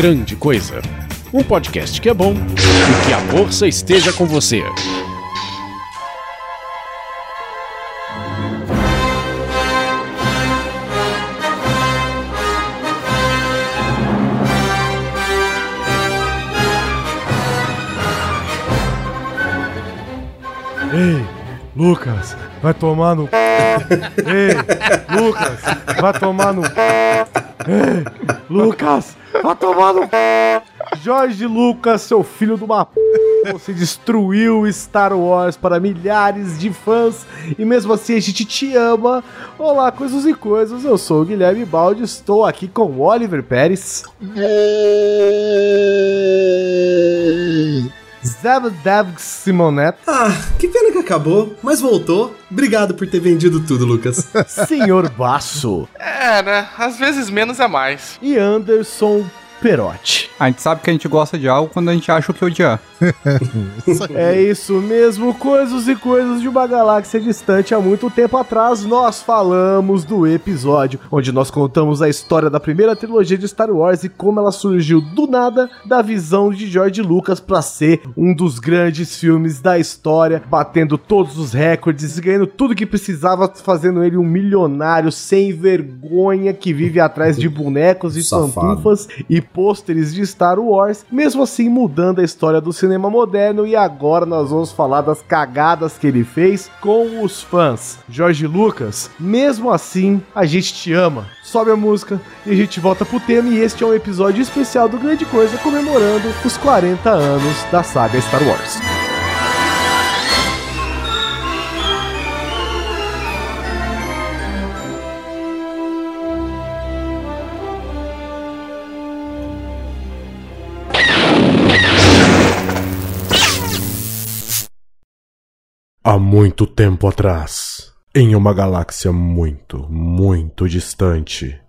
Grande Coisa. Um podcast que é bom e que a força esteja com você. Ei, Lucas, vai tomar no. Ei, Lucas, vai tomar no. Ei, Lucas, vai tomar no. Jorge Lucas, seu filho de uma p. Você destruiu Star Wars para milhares de fãs e mesmo assim a gente te ama. Olá, coisas e coisas. Eu sou o Guilherme Baldi, estou aqui com o Oliver Pérez. Zabdav Simonet, Ah, que pena que acabou, mas voltou. Obrigado por ter vendido tudo, Lucas. Senhor Basso É, né? Às vezes menos é mais. e Anderson Perotti. A gente sabe que a gente gosta de algo quando a gente acha o que odiar. É isso mesmo, coisas e coisas de uma galáxia distante. Há muito tempo atrás, nós falamos do episódio onde nós contamos a história da primeira trilogia de Star Wars e como ela surgiu do nada da visão de George Lucas para ser um dos grandes filmes da história, batendo todos os recordes e ganhando tudo que precisava, fazendo ele um milionário sem vergonha que vive atrás de bonecos e Safado. pantufas e pôsteres de Star Wars, mesmo assim mudando a história do cinema moderno e agora nós vamos falar das cagadas que ele fez com os fãs. Jorge Lucas, mesmo assim, a gente te ama. Sobe a música e a gente volta pro tema e este é um episódio especial do Grande Coisa comemorando os 40 anos da saga Star Wars. Muito tempo atrás, em uma galáxia muito, muito distante.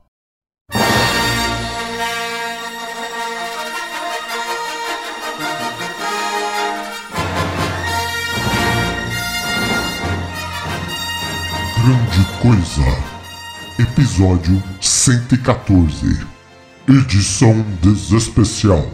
Grande Coisa, episódio 114, edição desespecial.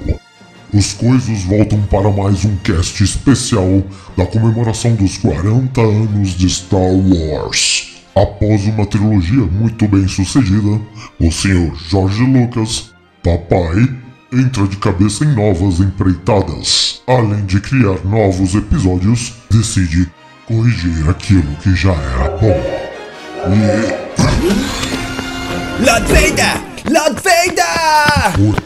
Os coisas voltam para mais um cast especial da comemoração dos 40 anos de Star Wars. Após uma trilogia muito bem sucedida, o Sr. George Lucas, papai, entra de cabeça em novas empreitadas. Além de criar novos episódios, decide corrigir aquilo que já era bom. E! Lord Vader!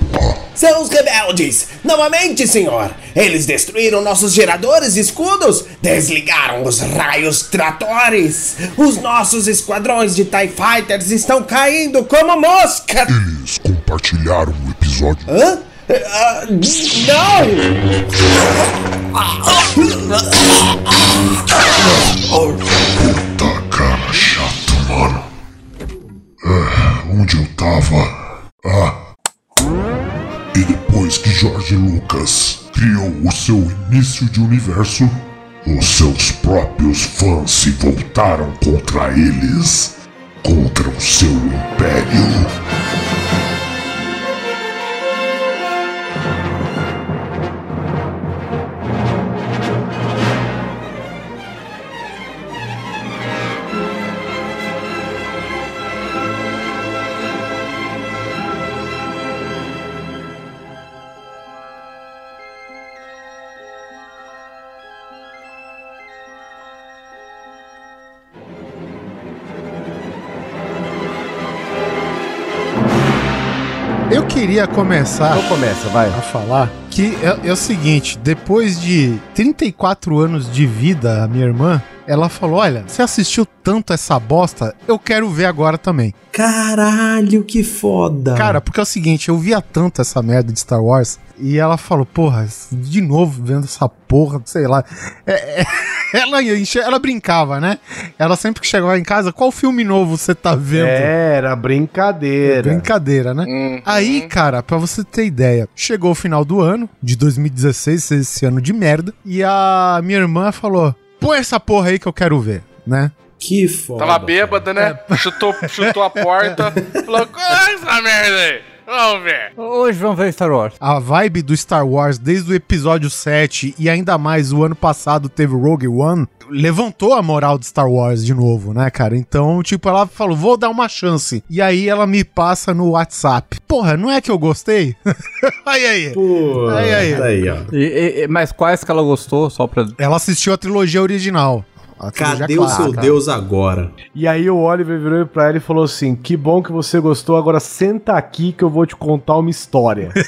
São os rebeldes! Novamente, senhor! Eles destruíram nossos geradores e escudos! Desligaram os raios tratores! Os nossos esquadrões de TIE Fighters estão caindo como mosca! eles compartilharam o episódio. Hã? Ah, não! Tá cara chato, mano. É, onde eu tava? Ah. E depois que George Lucas criou o seu início de universo, os seus próprios fãs se voltaram contra eles, contra o seu império. Queria começar Então começa, vai. a falar que é, é o seguinte: depois de 34 anos de vida, a minha irmã, ela falou: Olha, você assistiu tanto essa bosta, eu quero ver agora também. Caralho, que foda. Cara, porque é o seguinte: eu via tanto essa merda de Star Wars e ela falou: Porra, de novo vendo essa porra, sei lá. É- é- ela, ela brincava, né? Ela sempre que chegava em casa: Qual filme novo você tá vendo? Era brincadeira. Brincadeira, né? Uhum. Aí, cara, pra você ter ideia, chegou o final do ano, de 2016, esse ano de merda, e a minha irmã falou: põe essa porra aí que eu quero ver, né? Que foda. Tava bêbada, né? Chutou, chutou a porta. Falou, é essa merda aí? Vamos ver. Hoje vamos ver Star Wars. A vibe do Star Wars desde o episódio 7 e ainda mais o ano passado teve Rogue One, levantou a moral de Star Wars de novo, né, cara? Então, tipo, ela falou, vou dar uma chance. E aí ela me passa no WhatsApp. Porra, não é que eu gostei? aí, aí. Pô, Aí, aí. aí, ó. E- e- mas quais que ela gostou? Só pra. Ela assistiu a trilogia original. A trilogia Cadê o seu clássica. Deus agora? E aí o Oliver virou pra ela e falou assim: Que bom que você gostou, agora senta aqui que eu vou te contar uma história.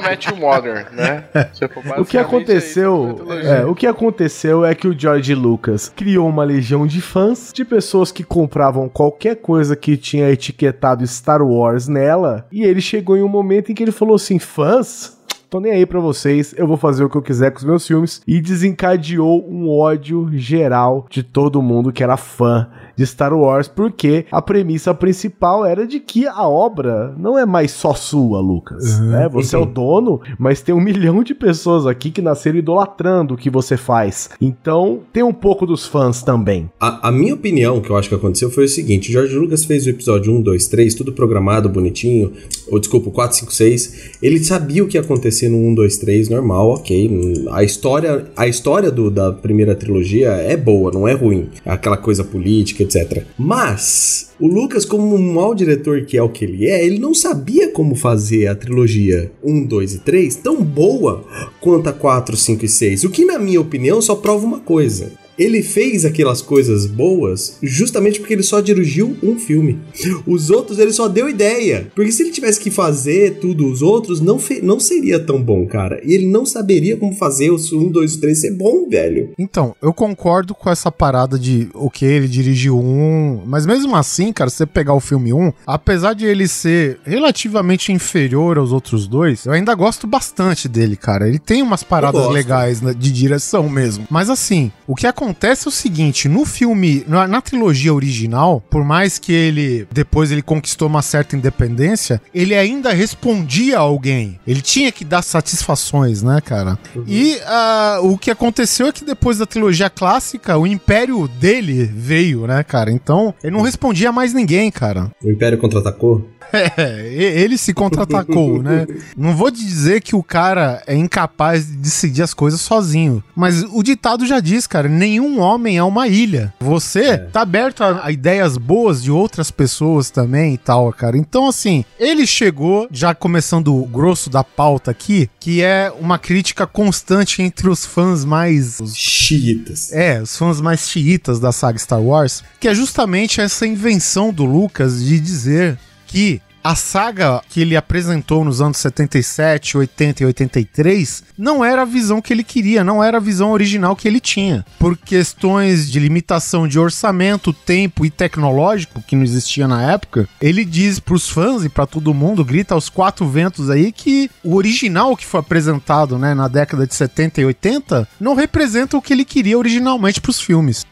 Met Your Mother, né? Tipo, o que basicamente aconteceu, é é, o que aconteceu é que o George Lucas criou uma legião de fãs, de pessoas que compravam qualquer coisa que tinha etiquetado Star Wars nela, e ele chegou em um momento em que ele falou assim: "Fãs, Tô nem aí pra vocês, eu vou fazer o que eu quiser com os meus filmes. E desencadeou um ódio geral de todo mundo que era fã de Star Wars, porque a premissa principal era de que a obra não é mais só sua, Lucas. né? Você é o dono, mas tem um milhão de pessoas aqui que nasceram idolatrando o que você faz. Então, tem um pouco dos fãs também. A, a minha opinião, que eu acho que aconteceu, foi o seguinte: o George Lucas fez o episódio 1, 2, 3, tudo programado, bonitinho. Ou desculpa, o 4, 5, 6. Ele sabia o que ia acontecer no 1, 2, 3, normal, ok. A história, a história do, da primeira trilogia é boa, não é ruim. É aquela coisa política, etc. Mas. O Lucas, como um mau diretor que é o que ele é, ele não sabia como fazer a trilogia 1, 2 e 3 tão boa quanto a 4, 5 e 6. O que, na minha opinião, só prova uma coisa. Ele fez aquelas coisas boas justamente porque ele só dirigiu um filme. Os outros ele só deu ideia. Porque se ele tivesse que fazer tudo os outros, não, não seria tão bom, cara. E ele não saberia como fazer os 1, 2 e 3 ser bom, velho. Então, eu concordo com essa parada de, ok, ele dirigiu um, mas mesmo assim, cara, se você pegar o filme 1, apesar de ele ser relativamente inferior aos outros dois, eu ainda gosto bastante dele, cara. Ele tem umas paradas legais de direção mesmo. Mas assim, o que acontece é o seguinte, no filme, na, na trilogia original, por mais que ele, depois ele conquistou uma certa independência, ele ainda respondia a alguém. Ele tinha que dar satisfações, né, cara? E ah, o que aconteceu é que depois da trilogia clássica, o império dele veio, né, cara? Então, ele não respondia a mais ninguém, cara. O Império contra-atacou? É, ele se contra-atacou, né? Não vou dizer que o cara é incapaz de decidir as coisas sozinho, mas o ditado já diz, cara, nenhum homem é uma ilha. Você tá aberto a, a ideias boas de outras pessoas também e tal, cara. Então, assim, ele chegou, já começando o grosso da pauta aqui, que é uma crítica constante entre os fãs mais Os xiitas. é, os fãs mais xiitas da saga Star Wars, que é justamente essa invenção do Lucas de dizer que a saga que ele apresentou nos anos 77, 80 e 83 não era a visão que ele queria, não era a visão original que ele tinha. Por questões de limitação de orçamento, tempo e tecnológico que não existia na época, ele diz pros fãs e pra todo mundo, grita aos quatro ventos aí que o original que foi apresentado, né, na década de 70 e 80 não representa o que ele queria originalmente pros filmes.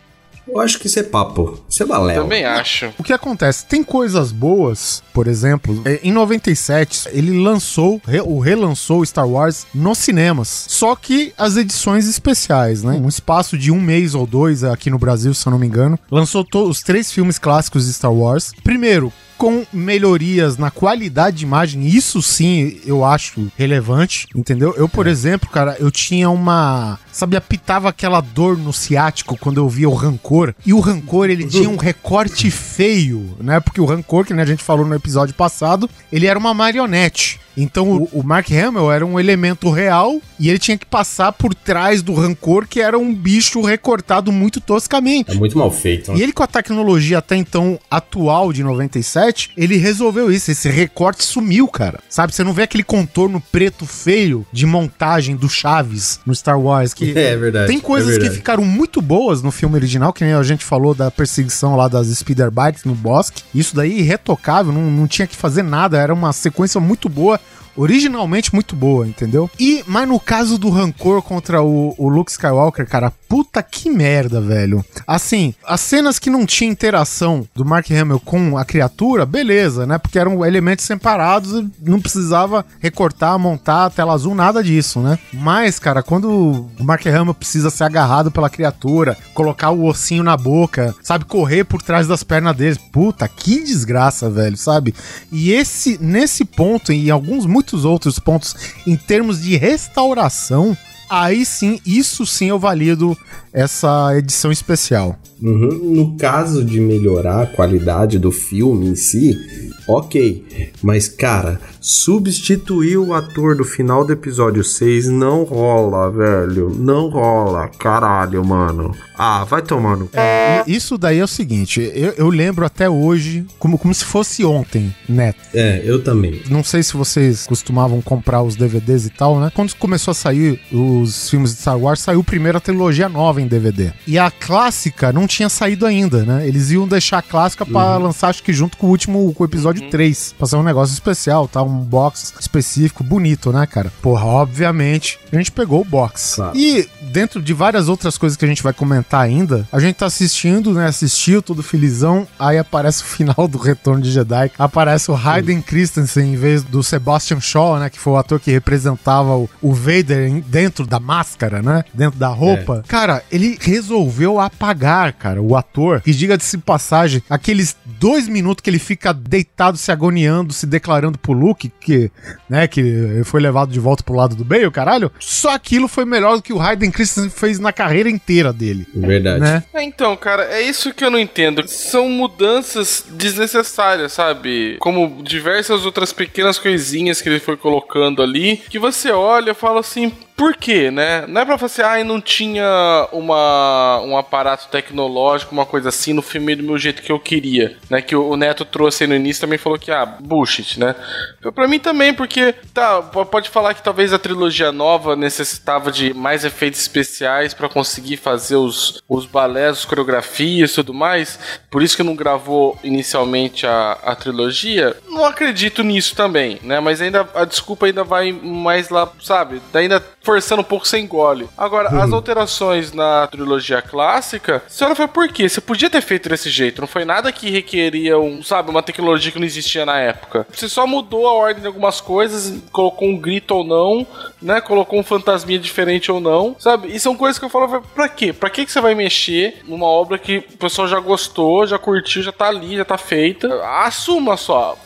Eu acho que isso é papo. Isso é balela. Também acho. O que acontece? Tem coisas boas, por exemplo, é, em 97 ele lançou, re- o relançou Star Wars nos cinemas. Só que as edições especiais, né? Um espaço de um mês ou dois aqui no Brasil, se eu não me engano, lançou os três filmes clássicos de Star Wars. Primeiro, com melhorias na qualidade de imagem, isso sim eu acho relevante, entendeu? Eu, por exemplo, cara, eu tinha uma. Sabe, apitava aquela dor no ciático quando eu via o rancor. E o rancor, ele tinha um recorte feio, né? Porque o rancor, que né, a gente falou no episódio passado, ele era uma marionete. Então o, o Mark Hamill era um elemento real e ele tinha que passar por trás do rancor, que era um bicho recortado muito toscamente. É muito mal feito. né? E ele, com a tecnologia até então atual de 97, ele resolveu isso. Esse recorte sumiu, cara. Sabe? Você não vê aquele contorno preto feio de montagem do Chaves no Star Wars. Que É verdade. tem coisas é que verdade. ficaram muito boas no filme original, que nem a gente falou da perseguição lá das speeder bikes no bosque. Isso daí irretocável, não, não tinha que fazer nada, era uma sequência muito boa. Originalmente muito boa, entendeu? E, mas no caso do rancor contra o, o Luke Skywalker, cara, puta que merda, velho. Assim, as cenas que não tinha interação do Mark Hamill com a criatura, beleza, né? Porque eram elementos separados não precisava recortar, montar tela azul, nada disso, né? Mas, cara, quando o Mark Hamill precisa ser agarrado pela criatura, colocar o ossinho na boca, sabe, correr por trás das pernas deles, puta, que desgraça, velho, sabe? E esse, nesse ponto, em alguns muitos outros pontos, em termos de restauração, aí sim, isso sim eu valido essa edição especial. Uhum. No caso de melhorar a qualidade do filme em si, ok. Mas, cara, substituir o ator do final do episódio 6 não rola, velho. Não rola. Caralho, mano. Ah, vai tomando. É, isso daí é o seguinte, eu, eu, lembro até hoje como, como se fosse ontem, Neto. É, eu também. Não sei se vocês costumavam comprar os DVDs e tal, né? Quando começou a sair os filmes de Star Wars, saiu primeiro a trilogia nova em DVD. E a clássica não tinha saído ainda, né? Eles iam deixar a clássica para uhum. lançar, acho que junto com o último, com o episódio uhum. 3. Pra ser um negócio especial, tá? Um box específico, bonito, né, cara? Porra, obviamente, a gente pegou o box. Claro. E dentro de várias outras coisas que a gente vai comentar ainda, a gente tá assistindo, né? Assistiu, tudo felizão. Aí aparece o final do Retorno de Jedi. Aparece o Hayden Christensen em vez do Sebastian Shaw, né? Que foi o ator que representava o, o Vader dentro da máscara, né? Dentro da roupa. É. Cara, ele resolveu apagar, cara, o ator. E diga-se passagem, aqueles dois minutos que ele fica deitado, se agoniando, se declarando pro Luke, que, né, que foi levado de volta pro lado do Bale, caralho. Só aquilo foi melhor do que o Hayden Christensen fez na carreira inteira dele. Verdade. Né? É, então, cara, é isso que eu não entendo. São mudanças desnecessárias, sabe? Como diversas outras pequenas coisinhas que ele foi colocando ali, que você olha e fala assim, por quê, né? Não é pra você, ah, não tinha uma, um aparato tecnológico, uma coisa assim, no filme do meu jeito que eu queria, né? Que o Neto trouxe aí no início também falou que, ah, bullshit, né? Pra mim também, porque, tá, pode falar que talvez a trilogia nova necessitava de mais efeitos especiais para conseguir fazer os, os balés, as coreografias e tudo mais, por isso que não gravou inicialmente a, a trilogia. Não acredito nisso também, né? Mas ainda, a desculpa ainda vai mais lá, sabe? Ainda forçando um pouco sem gole. Agora, as alterações na trilogia clássica, a senhora foi por quê? Você podia ter feito desse jeito. Não foi nada que requeria, um, sabe, uma tecnologia que não existia na época. Você só mudou a ordem de algumas coisas, colocou um grito ou não, né? Colocou um fantasminha diferente ou não, sabe? E são coisas que eu falo, pra quê? Pra que, que você vai mexer numa obra que o pessoal já gostou, já curtiu, já tá ali, já tá feita? Assuma só.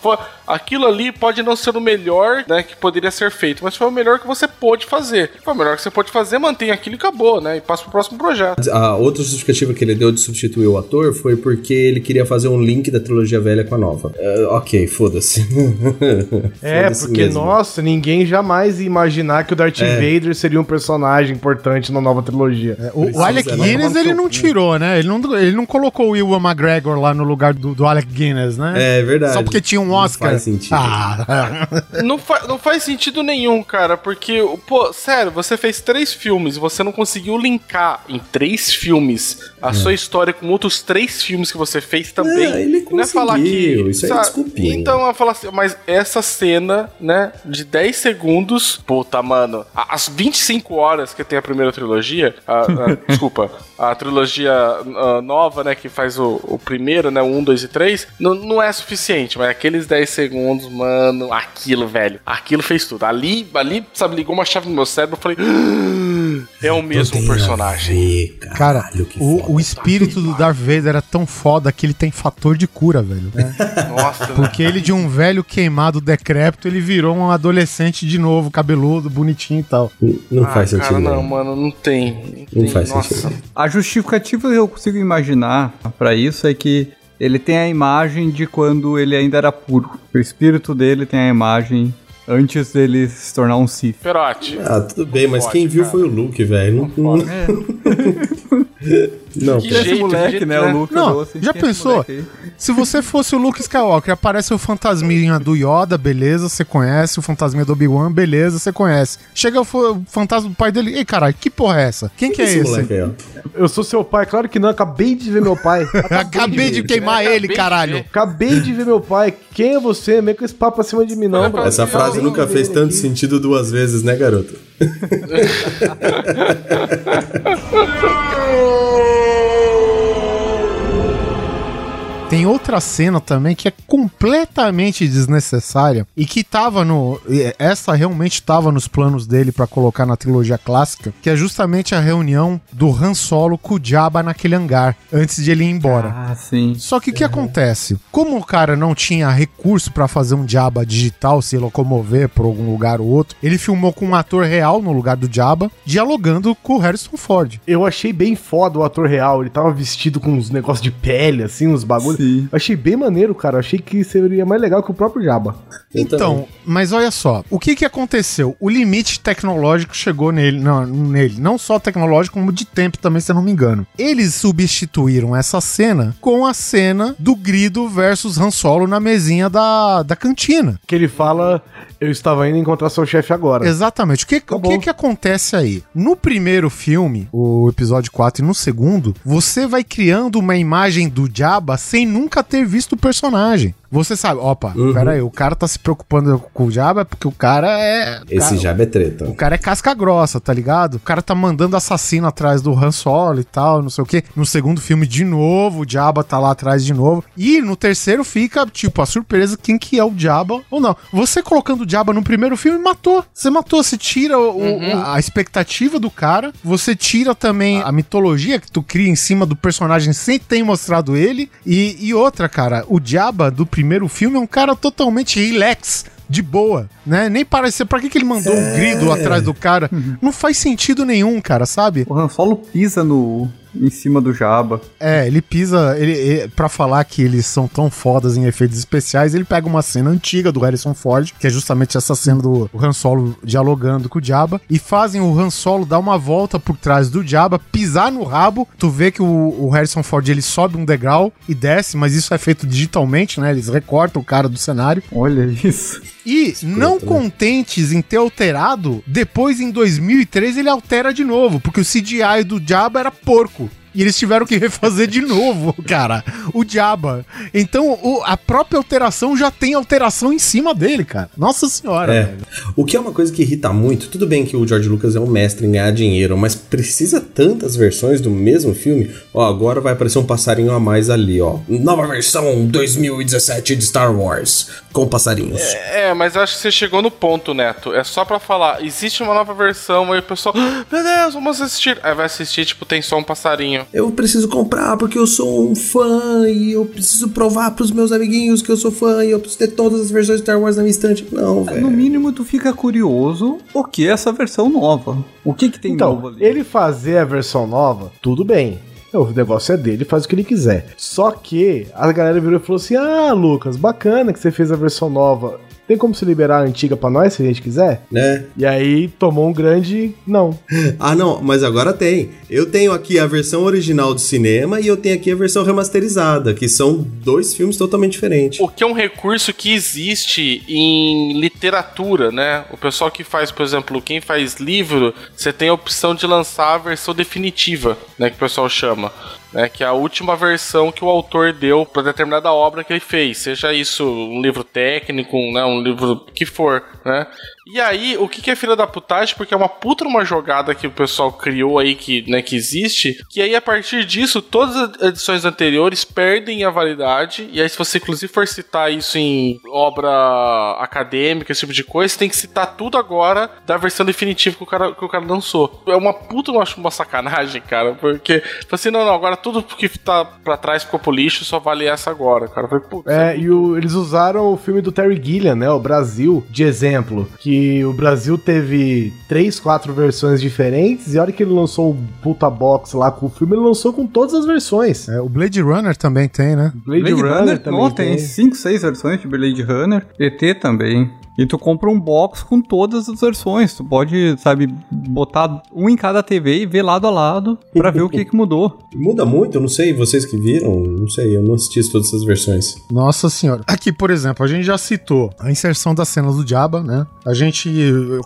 Aquilo ali pode não ser o melhor, né, que poderia ser feito, mas foi o melhor que você pôde fazer. Foi o melhor que você pode fazer, mantém aquilo e acabou, né? E passa pro próximo projeto. A outra justificativa que ele deu de substituir o ator foi porque ele queria fazer um link da trilogia velha com a nova. Uh, ok, foda-se. é, foda porque, mesmo. nossa, ninguém jamais ia imaginar que o Darth é. Vader seria um personagem importante na nova trilogia. É, o, o Alec Guinness ele não tirou, né? Ele não, ele não colocou o Will McGregor lá no lugar do, do Alec Guinness, né? É verdade. Só porque tinha um Oscar. Não faz sentido. Ah. não, fa não faz sentido nenhum, cara, porque, pô, sério, você fez três filmes, você não conseguiu linkar em três filmes a é. sua história com outros três filmes que você fez também. É, ele conseguiu, não é falar que. Isso sabe? é desculpinha. Então, eu falar assim, mas essa cena, né, de 10 segundos, puta, mano, as 25 horas que tem a primeira trilogia, a, a, desculpa, a trilogia a, nova, né, que faz o, o primeiro, né, o 1, 2 e 3, não, não é suficiente, mas aqueles 10 segundos, mano, aquilo, velho, aquilo fez tudo. Ali, ali, sabe, ligou uma chave no meu cérebro, eu falei, ah, é o mesmo personagem. Ver, cara, o, o espírito do Darth Vader é tão foda que ele tem fator de cura, velho. É. Nossa. Porque ele de um velho queimado decrépito, ele virou um adolescente de novo, cabeludo, bonitinho e tal. Não, ah, faz sentido. Cara, não, mano, não tem. Não, não tem. faz Nossa. sentido. A justificativa que eu consigo imaginar para isso é que ele tem a imagem de quando ele ainda era puro. O espírito dele tem a imagem antes dele se tornar um Sith. Perote. Ah, tudo bem, mas quem viu cara. foi o Luke, velho. Não, não... É. Não, Que Esse jeito, moleque, jeito, né? né? O Lucas. Não, assim, já "Quem é esse pensou? moleque aí?" Se você fosse o Luke Skywalker, aparece o fantasminha do Yoda, beleza, você conhece. O fantasminha do Obi-Wan, beleza, você conhece. Chega o fa- o fantasma do pai dele. Ei, caralho, que porra é essa? Quem que é esse esse? moleque aí, ó. Eu sou seu pai, claro que não, acabei de ver meu pai. Acabei de queimar Acabei ele, de caralho. Acabei de ver meu pai. Quem é você? Meio com esse papo acima de mim, não, bro. Essa frase nunca fez tanto aqui. sentido duas vezes, né, garoto? Tem outra cena também que é completamente desnecessária e que tava no. e Essa realmente tava nos planos dele pra colocar na trilogia clássica, que é justamente a reunião do Han Solo com o Jabba naquele hangar, antes de ele ir embora. Ah, sim. Só que o que acontece? Como o cara não tinha recurso pra fazer um Jabba digital, se locomover por algum lugar ou outro, ele filmou com um ator real no lugar do Jabba, dialogando com o Harrison Ford. Eu achei bem foda o ator real. Ele tava vestido com uns negócios de pele, assim, uns bagulhos. Sim. Achei bem maneiro, cara. Achei que seria mais legal que o próprio Jabba. Então, mas olha só, o que que aconteceu? O limite tecnológico chegou nele, não, nele, não só tecnológico, como de tempo também, se eu não me engano. Eles substituíram essa cena com a cena do Grido versus Han Solo na mesinha da, da cantina. Que ele fala, eu estava indo encontrar seu chefe agora. Exatamente. O que, o bom. que que acontece aí? No primeiro filme, o episódio 4, e no segundo, você vai criando uma imagem do Jabba sem nunca ter visto o personagem. Você sabe, opa, Uhum. pera aí, o cara tá se preocupando com o Jabba porque o cara é... Esse cara, jab é treta. O cara é casca grossa, tá ligado? O cara tá mandando assassino atrás do Han Solo e tal, não sei o quê. No segundo filme, de novo, o Jabba tá lá atrás de novo. E no terceiro fica, tipo, a surpresa quem que é o Jabba ou não. Você colocando o Jabba no primeiro filme, matou. Você matou, você tira o- o- a expectativa do cara, você tira também a mitologia que tu cria em cima do personagem sem ter mostrado ele. E, e outra, cara, o Jabba do primeiro filme é um cara totalmente relax de boa, né? Nem parece. Pra que, que ele mandou um grido atrás do cara? Não faz sentido nenhum, cara, sabe? O Han Solo pisa no, em cima do Jabba. É, ele pisa. Ele, ele, pra falar que eles são tão fodas em efeitos especiais, ele pega uma cena antiga do Harrison Ford, que é justamente essa cena do Han Solo dialogando com o Jabba, e fazem o Han Solo dar uma volta por trás do Jabba, pisar no rabo. Tu vê que o, o Harrison Ford ele sobe um degrau e desce, mas isso é feito digitalmente, né? Eles recortam o cara do cenário. Olha isso. E não contentes em ter alterado, depois em 2003 ele altera de novo, porque o CGI do Jabba era porco. E eles tiveram que refazer de novo, cara, o Jabba. Então o- a própria alteração já tem alteração em cima dele, cara. Nossa senhora. É. O que é uma coisa que irrita muito, tudo bem que o George Lucas é um mestre em ganhar dinheiro, mas precisa tantas versões do mesmo filme? Ó, agora vai aparecer um passarinho a mais ali, ó. Nova versão 2017 de Star Wars, com passarinhos. É, mas acho que você chegou no ponto, Neto. É só pra falar, existe uma nova versão, aí o pessoal, "Ah, meu Deus, vamos assistir. Aí vai assistir, tipo, tem só um passarinho. Eu preciso comprar porque eu sou um fã e eu preciso provar pros meus amiguinhos que eu sou fã e eu preciso ter todas as versões de Star Wars na minha estante. Não, No velho. mínimo, tu fica curioso o que é essa versão nova. O que que tem novo Então, ali? ele fazer a versão nova, tudo bem. O negócio é dele, faz o que ele quiser. Só que a galera virou e falou assim: Ah, Lucas, bacana que você fez a versão nova. Tem como se liberar a antiga pra nós, se a gente quiser? Né? E aí tomou um grande não. Ah, não, mas agora tem. Eu tenho aqui a versão original do cinema e eu tenho aqui a versão remasterizada, que são dois filmes totalmente diferentes. O que é um recurso que existe em literatura, né? O pessoal que faz, por exemplo, quem faz livro, você tem a opção de lançar a versão definitiva, né? Que o pessoal chama. Né, que é a última versão que o autor deu para determinada obra que ele fez, seja isso um livro técnico, né, um livro que for, né? E aí, o que que é filha da putagem? Porque é uma puta uma jogada que o pessoal criou aí, que, né, que existe, que aí a partir disso, todas as edições anteriores perdem a validade, e aí se você inclusive for citar isso em obra acadêmica, esse tipo de coisa, você tem que citar tudo agora da versão definitiva que o cara, que o cara lançou. É uma puta, eu acho uma sacanagem, cara, porque, assim, não, não, agora tudo que tá pra trás ficou pro lixo, só vale essa agora, cara. Falei, putz, É, e o- eles usaram o filme do Terry Gilliam, né? O Brasil, de exemplo. Que o Brasil teve três, quatro versões diferentes, e a hora que ele lançou o puta box lá com o filme, ele lançou com todas as versões. É, o Blade Runner também tem, né? Blade, Blade Runner, Runner, também não, tem 5, 6 versões de Blade Runner. ET também. E tu compra um box com todas as versões. Tu pode, sabe, botar um em cada TV e ver lado a lado pra ver o que, que mudou. Muda muito, eu não sei, vocês que viram, não sei, eu não assisti todas essas versões. Nossa senhora. Aqui, por exemplo, a gente já citou a inserção das cenas do Jabba, né? A gente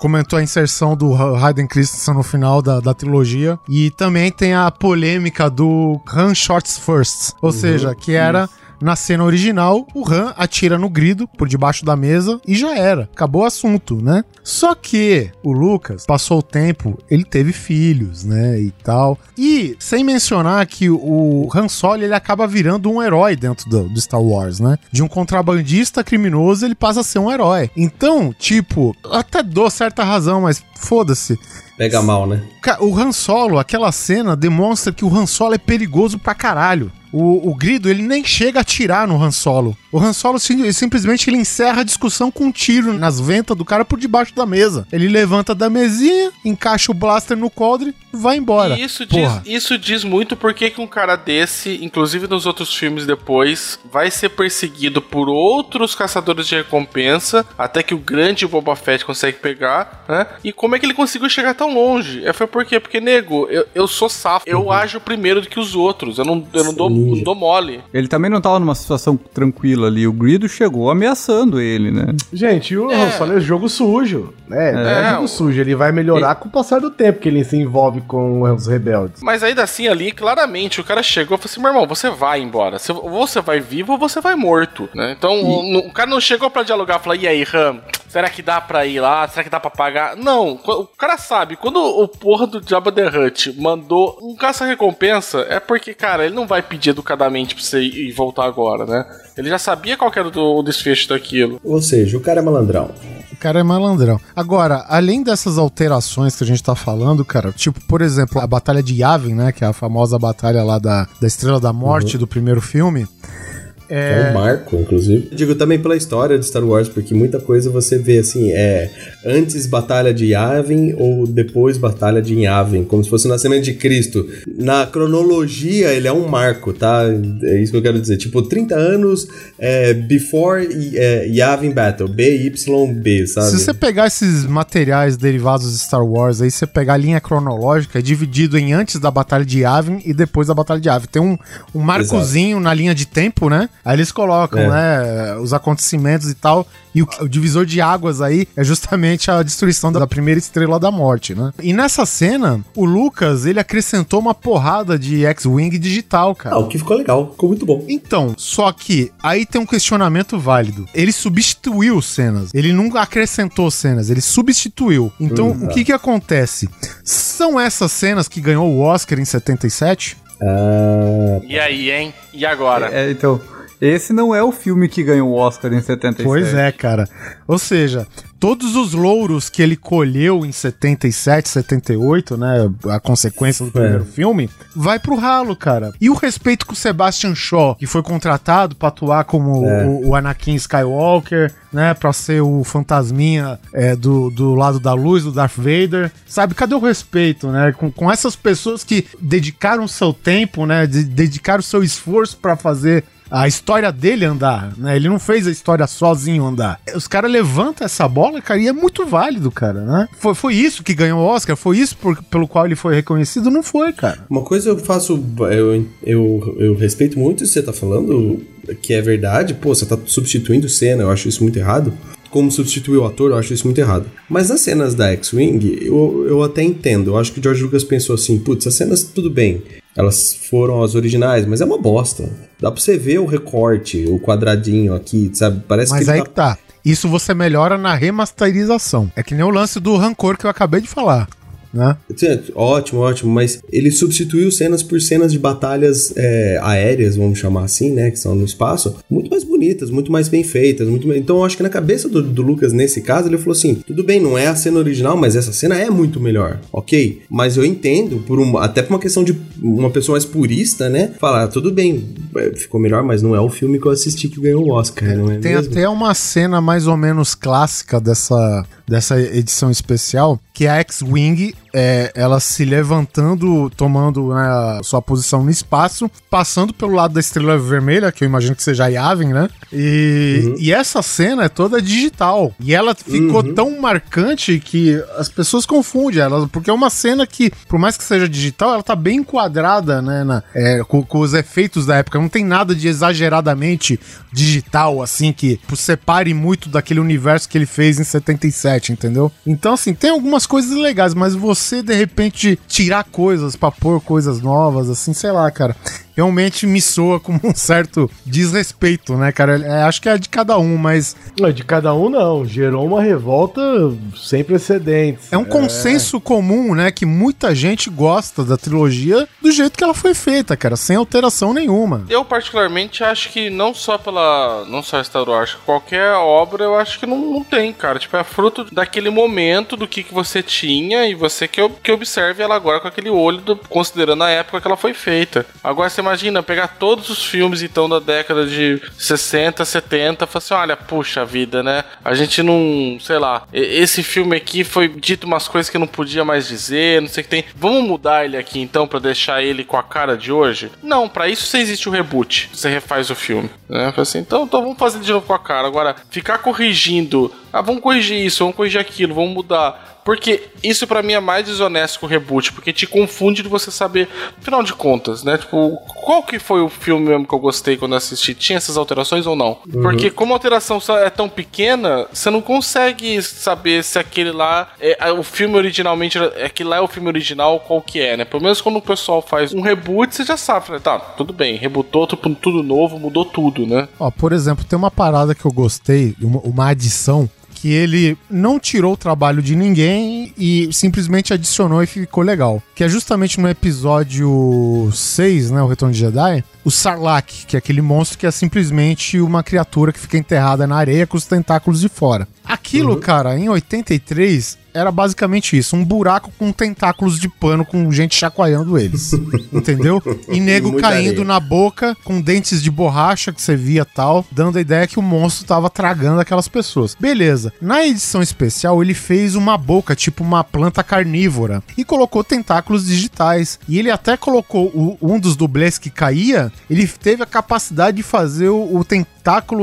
comentou a inserção do Ha- Hayden Christensen no final da, da trilogia. E também tem a polêmica do Han Shots First. Ou seja, que era. Na cena original, o Han atira no grido por debaixo da mesa e já era. Acabou o assunto, né? Só que o Lucas passou o tempo, ele teve filhos, né? E tal. E sem mencionar que o Han Solo ele acaba virando um herói dentro do, do Star Wars, né? De um contrabandista criminoso, ele passa a ser um herói. Então, tipo, até dou certa razão, mas foda-se. Pega mal, né? O Han Solo, aquela cena demonstra que o Han Solo é perigoso pra caralho. O, o Grido, ele nem chega a atirar no Han Solo. O Han Solo sim- simplesmente ele encerra a discussão com um tiro nas ventas do cara por debaixo da mesa. Ele levanta da mesinha, encaixa o blaster no coldre e vai embora. E isso diz, isso diz muito porque que um cara desse, inclusive nos outros filmes depois, vai ser perseguido por outros caçadores de recompensa, até que o grande Boba Fett consegue pegar, né? E como é que ele conseguiu chegar tão longe? É, foi por quê? Porque, nego, eu, eu sou safo, eu ajo primeiro do que os outros, eu não, eu não, dou, dou mole. Ele também não tava numa situação tranquila ali. O Grido chegou ameaçando ele, né? Gente, o Han Solo é jogo sujo. né? não é É, jogo sujo. Ele vai melhorar com o passar do tempo que ele se envolve com os rebeldes. Mas ainda assim, ali, claramente, o cara chegou e falou assim: meu irmão, você vai embora. Você- ou você vai vivo ou você vai morto. Né? Então, o, o cara não chegou pra dialogar e falar: e aí, Ram, será que dá pra ir lá? Será que dá pra pagar? Não, o cara sabe, quando o porra do Jabba the Hutt mandou um caça-recompensa, é porque, cara, ele não vai pedir educadamente pra você ir e voltar agora, né? Ele já sabia qual era o, desfecho daquilo. Ou seja, o cara é malandrão. O cara é malandrão. Agora, além dessas alterações que a gente tá falando, cara, tipo, por exemplo, a Batalha de Yavin, né? Que é a famosa batalha lá da, da Estrela da Morte do primeiro filme. É um marco, inclusive. Digo também pela história de Star Wars, porque muita coisa você vê assim, é antes Batalha de Yavin ou depois Batalha de Yavin, como se fosse o nascimento de Cristo. Na cronologia, ele é um marco, tá? É isso que eu quero dizer. Tipo, 30 anos é, before é, Yavin Battle, BYB, sabe? Se você pegar esses materiais derivados de Star Wars, aí você pegar a linha cronológica, é dividido em antes da Batalha de Yavin e depois da Batalha de Yavin. Tem um, um marcozinho na linha de tempo, né? Aí eles colocam, É. né, os acontecimentos e tal. E o, o divisor de águas aí é justamente a destruição da primeira estrela da morte, né? E nessa cena, o Lucas, ele acrescentou uma porrada de X-Wing digital, cara. Ah, o que ficou legal, ficou muito bom. Então, só que aí tem um questionamento válido. Ele substituiu cenas. Ele nunca acrescentou cenas, ele substituiu. Então, o que que acontece? São essas cenas que ganhou o Oscar em 77? Ah, E aí, hein? E agora? É, então, esse não é o filme que ganhou o Oscar em 77. Pois é, cara. Ou seja, todos os louros que ele colheu em 77, 78, né, a consequência do primeiro filme, vai pro ralo, cara. E o respeito com o Sebastian Shaw, que foi contratado pra atuar como o, o Anakin Skywalker, né, pra ser o fantasminha é, do, do lado da luz, do Darth Vader. Sabe, cadê o respeito, né, com, com essas pessoas que dedicaram seu tempo, né, de- dedicaram seu esforço pra fazer a história dele andar, né? Ele não fez a história sozinho andar. Os caras levantam essa bola, cara, e é muito válido, cara, né? Foi, foi isso que ganhou o Oscar? Foi isso por- pelo qual ele foi reconhecido? Não foi, cara. Uma coisa eu faço. Eu, eu, eu respeito muito isso que você tá falando, que é verdade. Pô, você tá substituindo cena, eu acho isso muito errado. Como substituir o ator, eu acho isso muito errado. Mas nas cenas da X-Wing, eu, eu até entendo. Eu acho que o George Lucas pensou assim: putz, as cenas tudo bem. Elas foram as originais, mas é uma bosta. Dá pra você ver o recorte, o quadradinho aqui, sabe? Parece Mas que aí ele que tá. Isso você melhora na remasterização. É que nem o lance do rancor que eu acabei de falar. Né? Ótimo, ótimo, mas ele substituiu cenas por cenas de batalhas é, aéreas, vamos chamar assim, né? Que são no espaço, muito mais bonitas, muito mais bem feitas. Muito Então eu acho que na cabeça do, do Lucas, nesse caso, ele falou assim: tudo bem, não é a cena original, mas essa cena é muito melhor, ok? Mas eu entendo, por um, até por uma questão de uma pessoa mais purista, né? Falar, "Ah, tudo bem, é, ficou melhor, mas não é o filme que eu assisti que ganhou o Oscar, não é Tem mesmo? até uma cena mais ou menos clássica dessa, dessa edição especial, que a X-Wing é ela se levantando, tomando né, a sua posição no espaço, passando pelo lado da estrela vermelha, que eu imagino que seja a Yavin, né? E, Uhum. e essa cena é toda digital. E ela ficou Uhum. tão marcante que as pessoas confundem ela, porque é uma cena que, por mais que seja digital, ela tá bem enquadrada, né? na- é, com, com os efeitos da época. Não tem nada de exageradamente digital, assim, que separe muito daquele universo que ele fez em 77, entendeu? Então, assim, tem algumas coisas legais, mas você, de repente, tirar coisas pra pôr coisas novas, assim, sei lá, cara. Realmente me soa como um certo desrespeito, né, cara? É, acho que é de cada um, mas Não, de cada um não. Gerou uma revolta sem precedentes. é um consenso comum, né, que muita gente gosta da trilogia do jeito que ela foi feita, cara, sem alteração nenhuma. Eu, particularmente, acho que não só pela. Não só Star Wars, qualquer obra eu acho que não, não tem, cara. Tipo, é fruto daquele momento do que, que você tinha e você que, que observe ela agora com aquele olho, do- considerando a época que ela foi feita. Agora você imagina pegar todos os filmes, então, da década de 60, 70, e falar assim: olha, puxa vida, né? A gente não. Sei lá, esse filme aqui foi dito umas coisas que não podia mais dizer, não sei o que tem. Vamos mudar ele aqui então pra deixar ele com a cara de hoje? Não, pra isso você existe o reboot. Você refaz o filme. Né? Assim, então, então vamos fazer de novo com a cara. Agora, ficar corrigindo. Ah, vamos corrigir isso, vamos corrigir aquilo, vamos mudar. Porque isso pra mim é mais desonesto que o reboot, porque te confunde de você saber, afinal de contas, né? Tipo, qual que foi o filme mesmo que eu gostei quando eu assisti? Tinha essas alterações ou não? Porque como a alteração é tão pequena, você não consegue saber se aquele lá é é o filme originalmente, é aquele lá é o filme original, qual que é, né? Pelo menos quando o pessoal faz um reboot, você já sabe, né? Tá, tudo bem, rebootou tudo, tudo novo, mudou tudo, né? Ó, por exemplo, tem uma parada que eu gostei, uma, uma adição, que ele não tirou o trabalho de ninguém e simplesmente adicionou e ficou legal. Que é justamente no episódio 6, né, o Retorno de Jedi, o Sarlacc, que é aquele monstro que é simplesmente uma criatura que fica enterrada na areia com os tentáculos de fora. Aquilo, cara, em 83 era basicamente isso, um buraco com tentáculos de pano com gente chacoalhando eles. entendeu? E nego Muita caindo areia. na boca com dentes de borracha que você via tal, dando a ideia que o monstro tava tragando aquelas pessoas. Beleza. Na edição especial, ele fez uma boca, tipo uma planta carnívora, e colocou tentáculos digitais. E ele até colocou o- um dos dublês que caía, ele teve a capacidade de fazer o, o tentáculo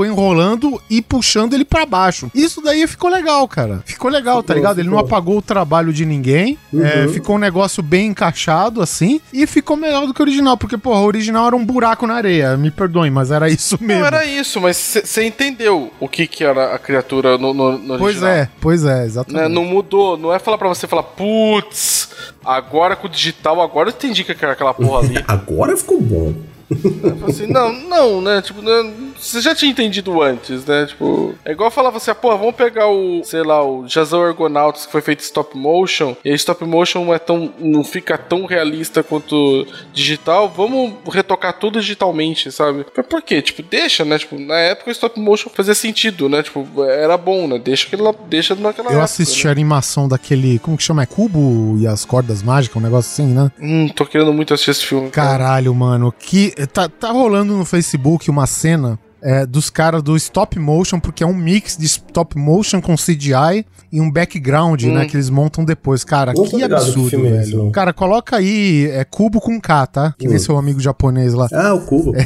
enrolando e puxando ele pra baixo. Isso daí ficou legal, cara. Ficou legal, tá Ficou, ligado? Ele não apagou o trabalho de ninguém. é, ficou um negócio bem encaixado, assim. E ficou melhor do que o original. Porque, porra, o original era um buraco na areia. Me perdoem, mas era isso mesmo. Não era isso, mas você entendeu o que que era a criatura no, no, no Pois é, pois é, Né, exatamente. não mudou, não é falar pra você falar, putz, agora com o digital, agora eu entendi que era aquela porra ali. Agora ficou bom. Assim, não, não, né? Tipo, né, você já tinha entendido antes, né? Tipo, é igual falar você, pô, vamos pegar o, sei lá, o Jazão Argonauts que foi feito stop motion, e stop motion não é tão, não fica tão realista quanto digital, vamos retocar tudo digitalmente, sabe? Mas por quê? Tipo, deixa, né? Tipo, na época o stop motion fazia sentido, né? Tipo, era bom, né? Deixa aquilo lá, deixa naquela Eu época, assisti né? a animação daquele. Como que chama? É Cubo e as Cordas Mágicas, um negócio assim, né? Hum, tô querendo muito assistir esse filme. cara. Caralho, mano. Que. Tá, tá rolando no Facebook uma cena. É, dos caras do stop motion, porque é um mix de stop motion com CGI e um background, né? Que eles montam depois. Cara, tô que absurdo, filme é velho. não. Cara, coloca aí é, cubo com K, tá? Que nem seu amigo japonês lá. Ah, o cubo.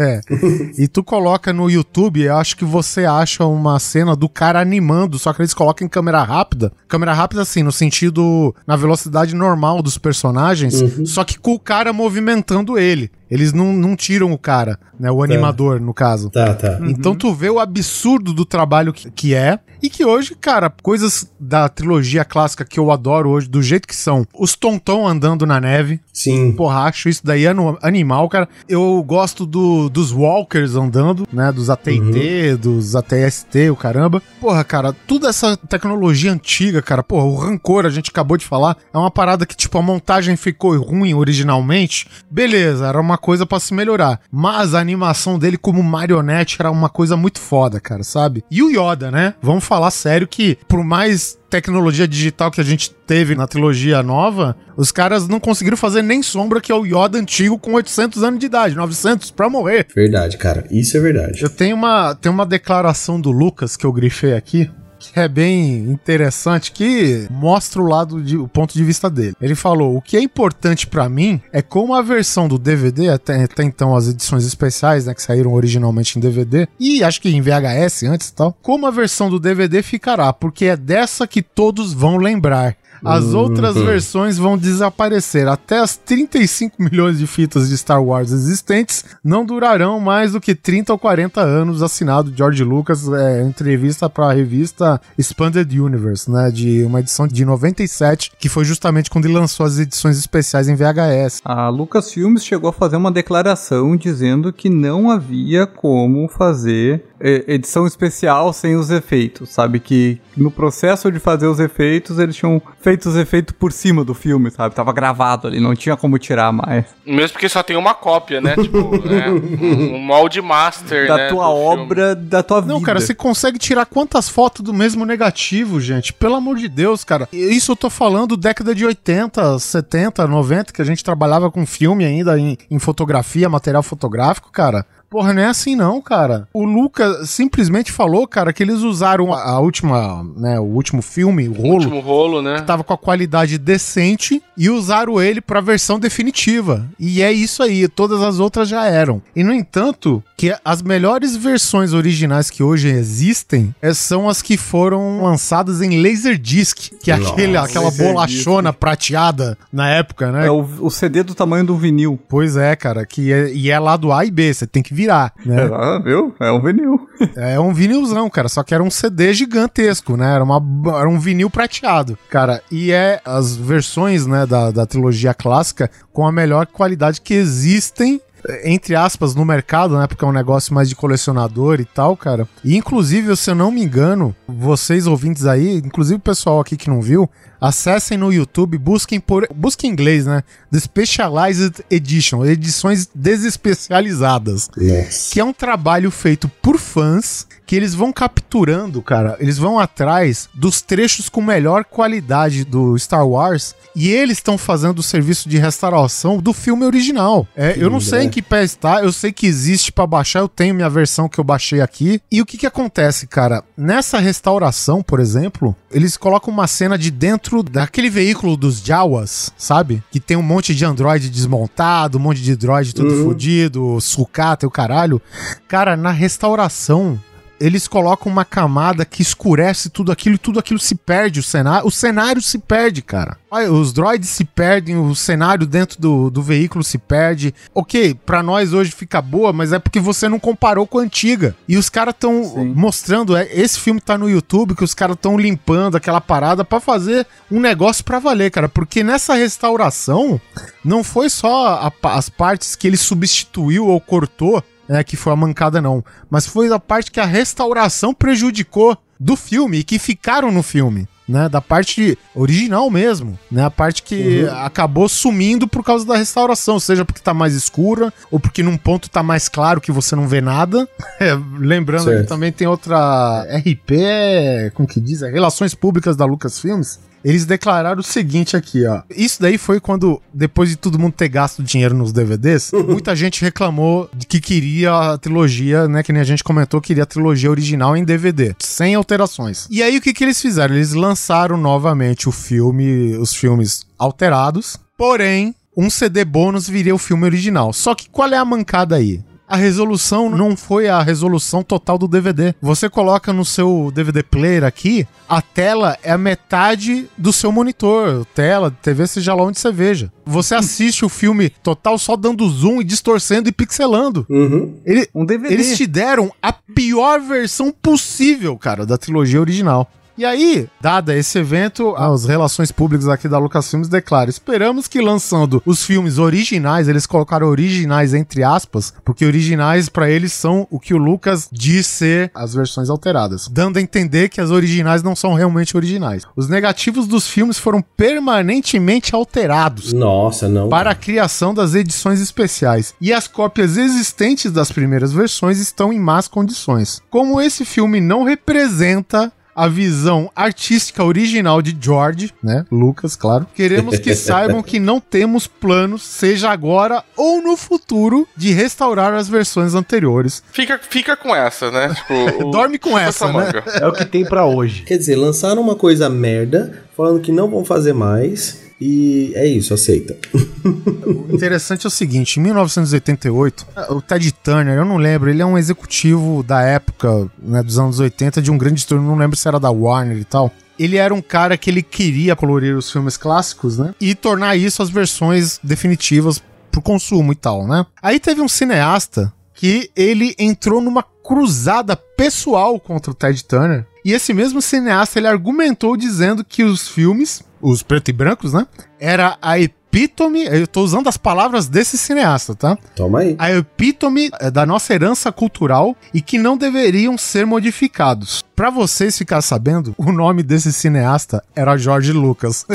É. E tu coloca no YouTube, eu acho que você acha uma cena do cara animando, só que eles colocam em câmera rápida. Câmera rápida, assim, no sentido, na velocidade normal dos personagens, só que com o cara movimentando ele. Eles não, não tiram o cara, né? O animador, no caso. Tá, tá. Então tu vê o absurdo do trabalho que, que é. E que hoje, cara, coisas da trilogia clássica que eu adoro hoje, do jeito que são. Os Tonton andando na neve. Sim. Porra, acho isso daí anu- animal, cara. Eu gosto do, dos Walkers andando, né? Dos AT&T, dos ATST, o caramba. Porra, cara, toda essa tecnologia antiga, cara. Porra, o Rancor, a gente acabou de falar, é uma parada que, tipo, a montagem ficou ruim originalmente. Beleza, era uma coisa pra se melhorar. Mas a animação dele como marionete era uma coisa muito foda, cara, sabe? E o Yoda, né? Vamos falar sério que, por mais tecnologia digital que a gente teve na trilogia nova, os caras não conseguiram fazer nem sombra que é o Yoda antigo com 800 anos de idade, 900 pra morrer. Verdade, cara. Isso é verdade. Eu tenho uma, tenho uma declaração do Lucas que eu grifei aqui, que é bem interessante, que mostra o lado de, o ponto de vista dele. Ele falou: o que é importante pra mim é como a versão do DVD, até, até então as edições especiais, né, que saíram originalmente em DVD, e acho que em VHS antes e tal, como a versão do DVD ficará, porque é dessa que todos vão lembrar. As outras versões vão desaparecer. Até as 35 milhões de fitas de Star Wars existentes não durarão mais do que 30 ou 40 anos, assinado George Lucas, é, entrevista para a revista Expanded Universe, né, de uma edição de 97, que foi justamente quando ele lançou as edições especiais em VHS. A Lucasfilmes chegou a fazer uma declaração dizendo que não havia como fazer edição especial sem os efeitos, sabe? Que no processo de fazer os efeitos, eles tinham feito os efeitos por cima do filme, sabe? Tava gravado ali, não tinha como tirar mais. Mesmo porque só tem uma cópia, né? tipo, é, um molde master, Da né, tua do filme. obra, da tua vida. Não, cara, você consegue tirar quantas fotos do mesmo negativo, gente? Pelo amor de Deus, cara. Isso eu tô falando década de 80, 70, 90, que a gente trabalhava com filme ainda em, em fotografia, material fotográfico, cara. Porra, não é assim não, cara. O Luca simplesmente falou, cara, que eles usaram a, a última, né, o último filme, o rolo, Último rolo, né? tava com a qualidade decente e usaram ele pra versão definitiva. E é isso aí, todas as outras já eram. E no entanto, que as melhores versões originais que hoje existem é, são as que foram lançadas em Laserdisc, que é aquele, aquela bolachona prateada na época, né? É o, o CD do tamanho do vinil. Pois é, cara, que é, e é lá do A e B, você tem que virar, né? Ah, viu? É um vinil. É um vinilzão, cara, só que era um CD gigantesco, né? Era, uma, era um vinil prateado, cara. E é as versões, né, da, da trilogia clássica com a melhor qualidade que existem eh, entre aspas, no mercado, né? Porque é um negócio mais de colecionador e tal, cara. E inclusive, se eu não me engano, vocês ouvintes aí, inclusive o pessoal aqui que não viu, acessem no YouTube, busquem por. Busquem em inglês, né? The Specialized Edition, edições desespecializadas Nossa. que é um trabalho feito por fãs que eles vão capturando, cara. Eles vão atrás dos trechos com melhor qualidade do Star Wars e eles estão fazendo o serviço de restauração do filme original. É, eu não sei em que pé está, eu sei que existe pra baixar, eu tenho minha versão que eu baixei aqui. E o que que acontece, cara? Nessa restauração, por exemplo, eles colocam uma cena de dentro daquele veículo dos Jawas, sabe? Que tem um monte de android desmontado, um monte de droid tudo fodido, sucata e o caralho. Cara, na restauração, eles colocam uma camada que escurece tudo aquilo e tudo aquilo se perde, o cenário, o cenário se perde, cara. Olha, Os droids se perdem, o cenário dentro do, do veículo se perde. Ok, pra nós hoje fica boa, mas é porque você não comparou com a antiga. E os caras estão mostrando, é, esse filme tá no YouTube, que os caras estão limpando aquela parada pra fazer um negócio pra valer, cara. Porque nessa restauração, não foi só a as partes que ele substituiu ou cortou é, que foi a mancada, não. Mas foi a parte que a restauração prejudicou do filme e que ficaram no filme. Né, da parte original mesmo, né? A parte que acabou sumindo por causa da restauração, seja porque tá mais escura ou porque num ponto tá mais claro que você não vê nada. É, lembrando Certo. que também tem outra RP, como que diz? É Relações Públicas da Lucasfilms. Eles declararam o seguinte aqui, ó. Isso daí foi quando, depois de todo mundo ter gasto dinheiro nos DVDs, muita gente reclamou de que queria a trilogia, né? Que nem a gente comentou, queria a trilogia original em DVD, sem alterações. E aí o que, que eles fizeram? Eles lançaram novamente o filme, os filmes alterados, porém, um CD bônus viria o filme original. Só que qual é a mancada aí? A resolução não foi a resolução total do DVD. Você coloca no seu DVD player aqui, a tela é a metade do seu monitor, tela, TV, seja lá onde você veja. Você assiste o filme total só dando zoom e distorcendo e pixelando. Uhum. Ele- Um DVD. eles te deram a pior versão possível, cara, da trilogia original. E aí, dada esse evento, as relações públicas aqui da Lucasfilmes declaram: esperamos que lançando os filmes originais, eles colocaram originais entre aspas, porque originais pra eles são o que o Lucas diz ser as versões alteradas, dando a entender que as originais não são realmente originais. Os negativos dos filmes foram permanentemente alterados Nossa, não. para a criação das edições especiais. E as cópias existentes das primeiras versões estão em más condições. Como esse filme não representa a visão artística original de George, né? Lucas, claro. Queremos que saibam que não temos planos, seja agora ou no futuro, de restaurar as versões anteriores. Fica, fica com essa, né? Tipo, o- Dorme com essa, né? manga. É o que tem pra hoje. Quer dizer, lançaram uma coisa merda, falando que não vão fazer mais. E é isso, aceita. O interessante é o seguinte, em 1988, o Ted Turner, eu não lembro, ele é um executivo da época, né, dos anos 80, de um grande estúdio, não lembro se era da Warner e tal. Ele era um cara que ele queria colorir os filmes clássicos, né? E tornar isso as versões definitivas pro consumo e tal, né? Aí teve um cineasta que ele entrou numa cruzada pessoal contra o Ted Turner. E esse mesmo cineasta ele argumentou dizendo que os filmes, os preto e brancos, né, era a epítome, eu tô usando as palavras desse cineasta, tá? Toma aí. A epítome eh, da nossa herança cultural e que não deveriam ser modificados. Pra vocês ficar sabendo, o nome desse cineasta era George Lucas.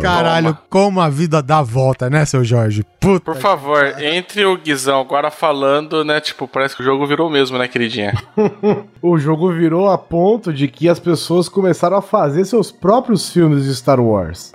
Caralho, como a vida dá volta, né, seu Jorge? Puta. Por favor, entre o Guizão agora falando, né? Tipo, parece que o jogo virou mesmo, né, queridinha? O jogo virou a ponto de que as pessoas começaram a fazer seus próprios filmes de Star Wars.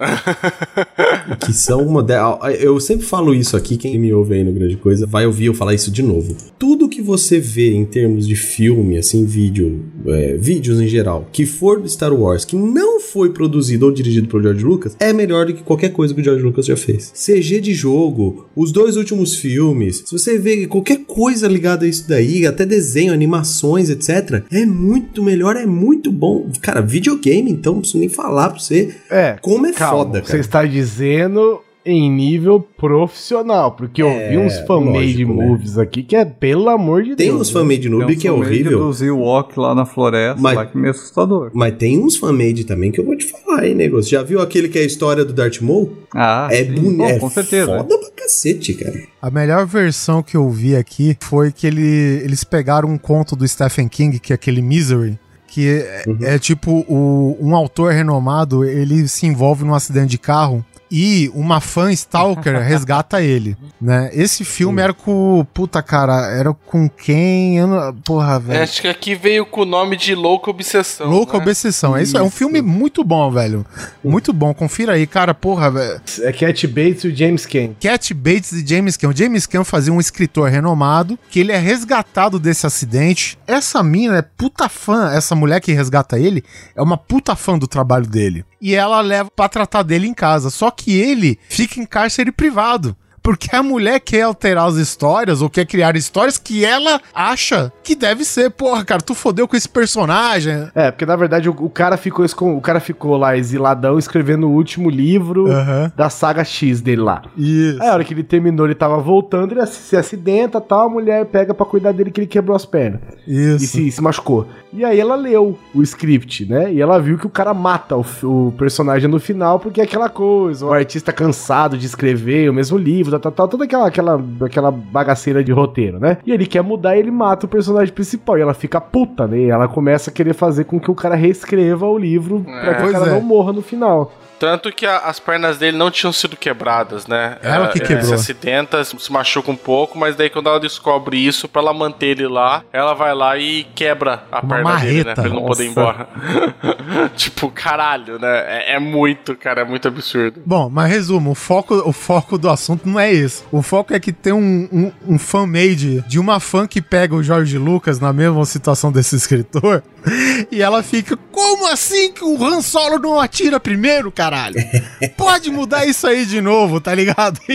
que são modernos. Eu sempre falo isso aqui, quem me ouve aí no Grande Coisa vai ouvir eu falar isso de novo. Tudo que você vê em termos de filme, assim, vídeo, é, vídeos em geral, que for do Star Wars, que não foi produzido ou dirigido por George Lucas, é melhor do que qualquer coisa que o George Lucas já fez. CG de jogo, os dois últimos filmes, se você vê qualquer coisa ligada a isso daí, até desenho, animações, etc., é muito melhor, é muito bom. Cara, videogame, então, não preciso nem falar pra você É. como é Calma, foda, Você cara. está dizendo em nível profissional, porque eu vi uns fan-made né? movies aqui que é pelo amor de Tem Deus. uns fan-made noob que é horrível. do Ewok lá na floresta, Mas- lá que é meio assustador. Mas tem uns fan-made também que eu vou te falar, hein, negócio. Já viu aquele que é a história do Darth Maul? Ah, é bonito. Bom, É com certeza. foda pra cacete, cara. A melhor versão que eu vi aqui foi que ele- eles pegaram um conto do Stephen King, que é aquele Misery, que é, é tipo o- um autor renomado, ele se envolve num acidente de carro e uma fã stalker resgata ele, né? Esse filme era com, puta cara, era com quem? Eu não- porra, velho. Acho que aqui veio com o nome de Louca Obsessão. Louca né? Obsessão. É isso, é um filme muito bom, velho. Muito bom. Confira aí, cara, porra, velho. É Cat Bates e o James Ken. Cat Bates e James Caan. O James Caan fazia um escritor renomado, que ele é resgatado desse acidente. Essa mina é puta fã, essa mulher que resgata ele, é uma puta fã do trabalho dele. E ela leva pra tratar dele em casa. Só que ele fica em cárcere privado. Porque a mulher quer alterar as histórias ou quer criar histórias que ela acha que deve ser. Porra, cara, tu fodeu com esse personagem. É, porque na verdade o, o cara ficou o cara ficou lá exiladão escrevendo o último livro Aham. da saga X dele lá. Isso. Aí a hora que ele terminou, ele tava voltando, ele se acidenta tal, a mulher pega pra cuidar dele que ele quebrou as pernas. E Isso. se, se machucou. E aí ela leu o script, né? E ela viu que o cara mata o, o personagem no final, porque é aquela coisa, o artista cansado de escrever o mesmo livro, tal, tal, tal, toda aquela, aquela, aquela bagaceira de roteiro, né? E ele quer mudar e ele mata o personagem principal. E ela fica puta, né? E ela começa a querer fazer com que o cara reescreva o livro pra que o cara é. não morra no final. Tanto que a- as pernas dele não tinham sido quebradas, né? Ela que Ele quebrou. se acidenta, se machuca um pouco, mas daí quando ela descobre isso, pra ela manter ele lá, ela vai lá e quebra a Uma perna dele, né? marreta. Pra ele não poder ir embora. tipo, caralho, né? É, é muito, cara, é muito absurdo. Bom, mas resumo, o foco, o foco do assunto não é esse. O foco é que tem um, um, um fan-made de uma fã que pega o Jorge Lucas na mesma situação desse escritor e ela fica, como assim que o Han Solo não atira primeiro, caralho? Pode mudar isso aí de novo, tá ligado?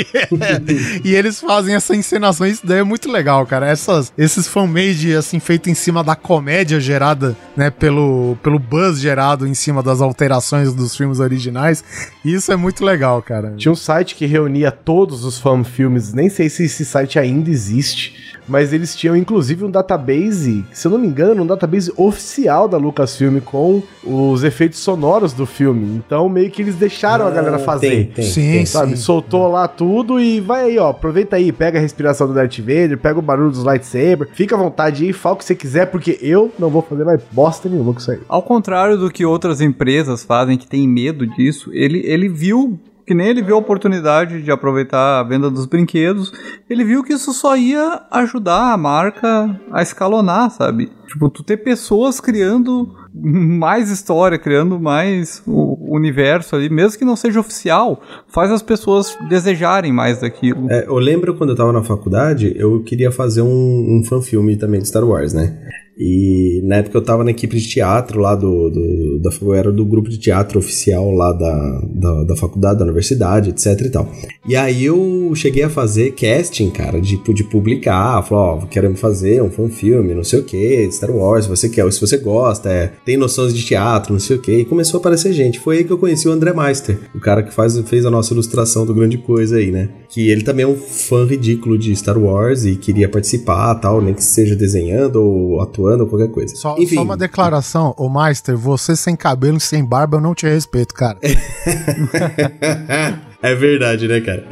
e eles fazem essa encenação, isso daí é muito legal, cara. Essas, esses fan-made, assim, feito em cima da comédia gerada, né, pelo, pelo buzz gerado em cima das alterações dos filmes originais, isso é muito legal, cara. Tinha um site que reunia todos os fan filmes, nem sei se esse site ainda existe, mas eles tinham inclusive um database, se eu não me engano, um database oficial da Lucasfilm com os efeitos sonoros do filme. Então meio que eles deixaram a galera fazer. Tem, tem, Sim, tem. Sabe, sim. soltou lá tudo e vai aí, ó. Aproveita aí, pega a respiração do Darth Vader, pega o barulho dos lightsaber, fica à vontade aí, fala o que você quiser, porque eu não vou fazer mais bosta nenhuma com isso aí. Ao contrário do que outras empresas fazem que tem medo disso, ele, ele viu que nem ele viu a oportunidade de aproveitar a venda dos brinquedos, ele viu que isso só ia ajudar a marca a escalonar, sabe? Tipo, tu ter pessoas criando mais história, criando mais o universo ali, mesmo que não seja oficial, faz as pessoas desejarem mais daquilo. É, eu lembro quando eu tava na faculdade, eu queria fazer um, um fanfilme também de Star Wars, né? E na época eu tava na equipe de teatro lá do. do da, eu era do grupo de teatro oficial lá da, da, da, faculdade, da universidade, etc e tal. E aí eu cheguei a fazer casting, cara, de, de publicar. Falou, ó, oh, fazer um, um filme, não sei o que, Star Wars, se você quer, se você gosta, é, tem noções de teatro, não sei o que. E começou a aparecer gente. Foi aí que eu conheci o André Meister, o cara que faz, fez a nossa ilustração do Grande Coisa aí, né? Que ele também é um fã ridículo de Star Wars e queria participar tal, nem que seja desenhando ou atuando ou qualquer coisa. Só, Enfim. só uma declaração, ô Meister, você sem cabelo e sem barba eu não te respeito, cara. É verdade, né, cara?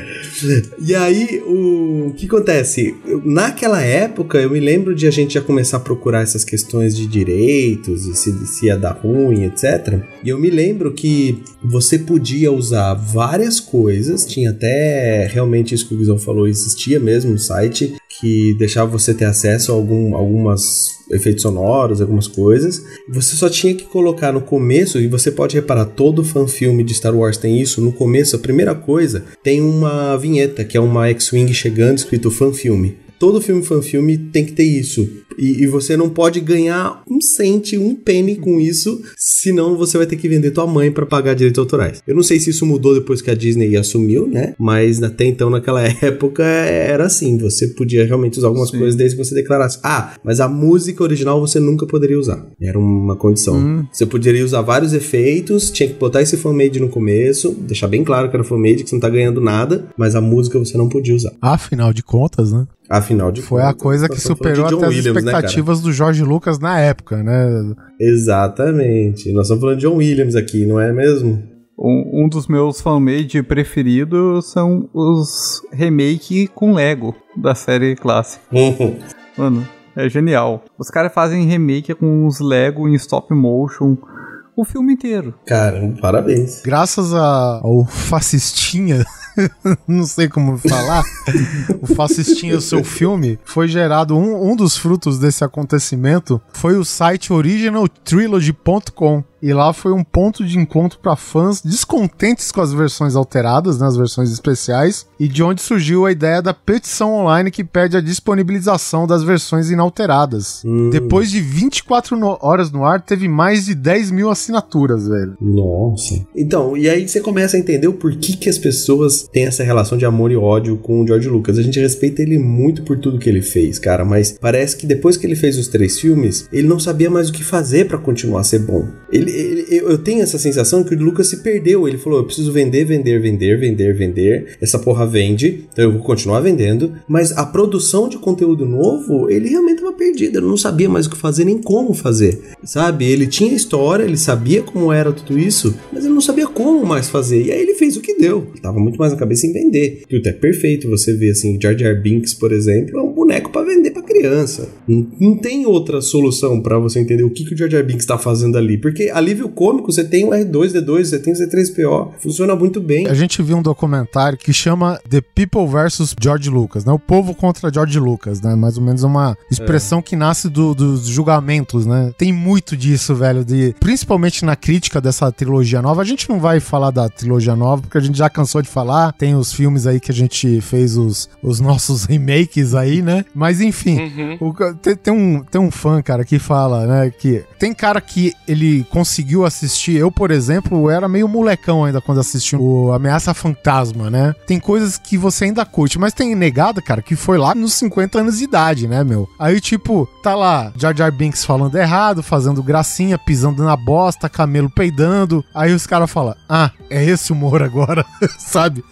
E aí, o, o que acontece? naquela época, eu me lembro de a gente já começar a procurar essas questões de direitos e se, se ia dar ruim, etc. E eu me lembro que você podia usar várias coisas, tinha até realmente isso que o Guizão falou, existia mesmo um site que deixava você ter acesso a algum, algumas efeitos sonoros, algumas coisas. Você só tinha que colocar no começo, e você pode reparar, todo fanfilme de Star Wars tem isso. No começo, a primeira coisa, tem uma vinheta, que é uma X-Wing chegando escrito fanfilme. Todo filme fanfilme tem que ter isso. E, e, você não pode ganhar um cente, um penny com isso, senão você vai ter que vender tua mãe para pagar direitos autorais. Eu não sei se isso mudou depois que a Disney assumiu, né? Mas até então, naquela época, era assim. Você podia realmente usar algumas Sim. coisas desde que você declarasse. Ah, mas a música original você nunca poderia usar. Era uma condição. Hum. Você poderia usar vários efeitos, tinha que botar esse fanmade no começo, deixar bem claro que era fanmade, que você não tá ganhando nada, mas a música você não podia usar. Afinal de contas, né? Afinal de Foi contas, a coisa que superou até Williams, né, expectativas né, do Jorge Lucas na época, né? Exatamente. Nós estamos falando de John Williams aqui, não é mesmo? Um, um dos meus fanmade preferidos são os remake com Lego da série clássica. Mano, é genial. Os caras fazem remake com os Lego em stop motion o filme inteiro. Cara, parabéns. Graças a, ao fascistinha não sei como falar, o Fascistinha, o seu filme, foi gerado um, um dos frutos desse acontecimento foi o site originaltrilogy.com. E lá foi um ponto de encontro para fãs descontentes com as versões alteradas, né, as versões especiais, e de onde surgiu a ideia da petição online que pede a disponibilização das versões inalteradas. Hum. Depois de 24 no horas no ar, teve mais de 10 mil assinaturas, velho. Nossa. Então, e aí você começa a entender o porquê que as pessoas têm essa relação de amor e ódio com o George Lucas. A gente respeita ele muito por tudo que ele fez, cara, mas parece que depois que ele fez os três filmes, ele não sabia mais o que fazer para continuar a ser bom. Ele ele, eu tenho essa sensação que o Lucas se perdeu. Ele falou: eu preciso vender, vender, vender, vender, vender. Essa porra vende, então eu vou continuar vendendo. Mas a produção de conteúdo novo, ele realmente estava perdido. Ele não sabia mais o que fazer nem como fazer, sabe? Ele tinha história, ele sabia como era tudo isso, mas ele não sabia como mais fazer. E aí ele fez o que deu. Ele tava muito mais na cabeça em vender. Tudo é perfeito. Você vê assim, Jar Jar Binks, por exemplo, é um boneco para vender para criança. Não, não, tem outra solução para você entender o que, que o Jar Jar Binks está fazendo ali, porque alívio cômico você tem o R2D2, você tem o C3PO, funciona muito bem. A gente viu um documentário que chama The People vs George Lucas, né? O povo contra George Lucas, né? Mais ou menos uma expressão é. que nasce do, dos julgamentos, né? Tem muito disso, velho, de principalmente na crítica dessa trilogia nova. A gente não vai falar da trilogia nova porque a gente já cansou de falar. Tem os filmes aí que a gente fez os, os nossos remakes aí, né? Mas enfim, uhum. o, tem, tem, um, tem um fã, cara, que fala, né? Que tem cara que ele conseguiu assistir. Eu, por exemplo, era meio molecão ainda quando assisti o Ameaça Fantasma, né? Tem coisas que você ainda curte, mas tem negada, cara, que foi lá nos 50 anos de idade, né, meu? Aí, tipo, tá lá Jar Jar Binks falando errado, fazendo gracinha, pisando na bosta, camelo peidando. Aí os caras falam, ah, é esse humor agora, sabe?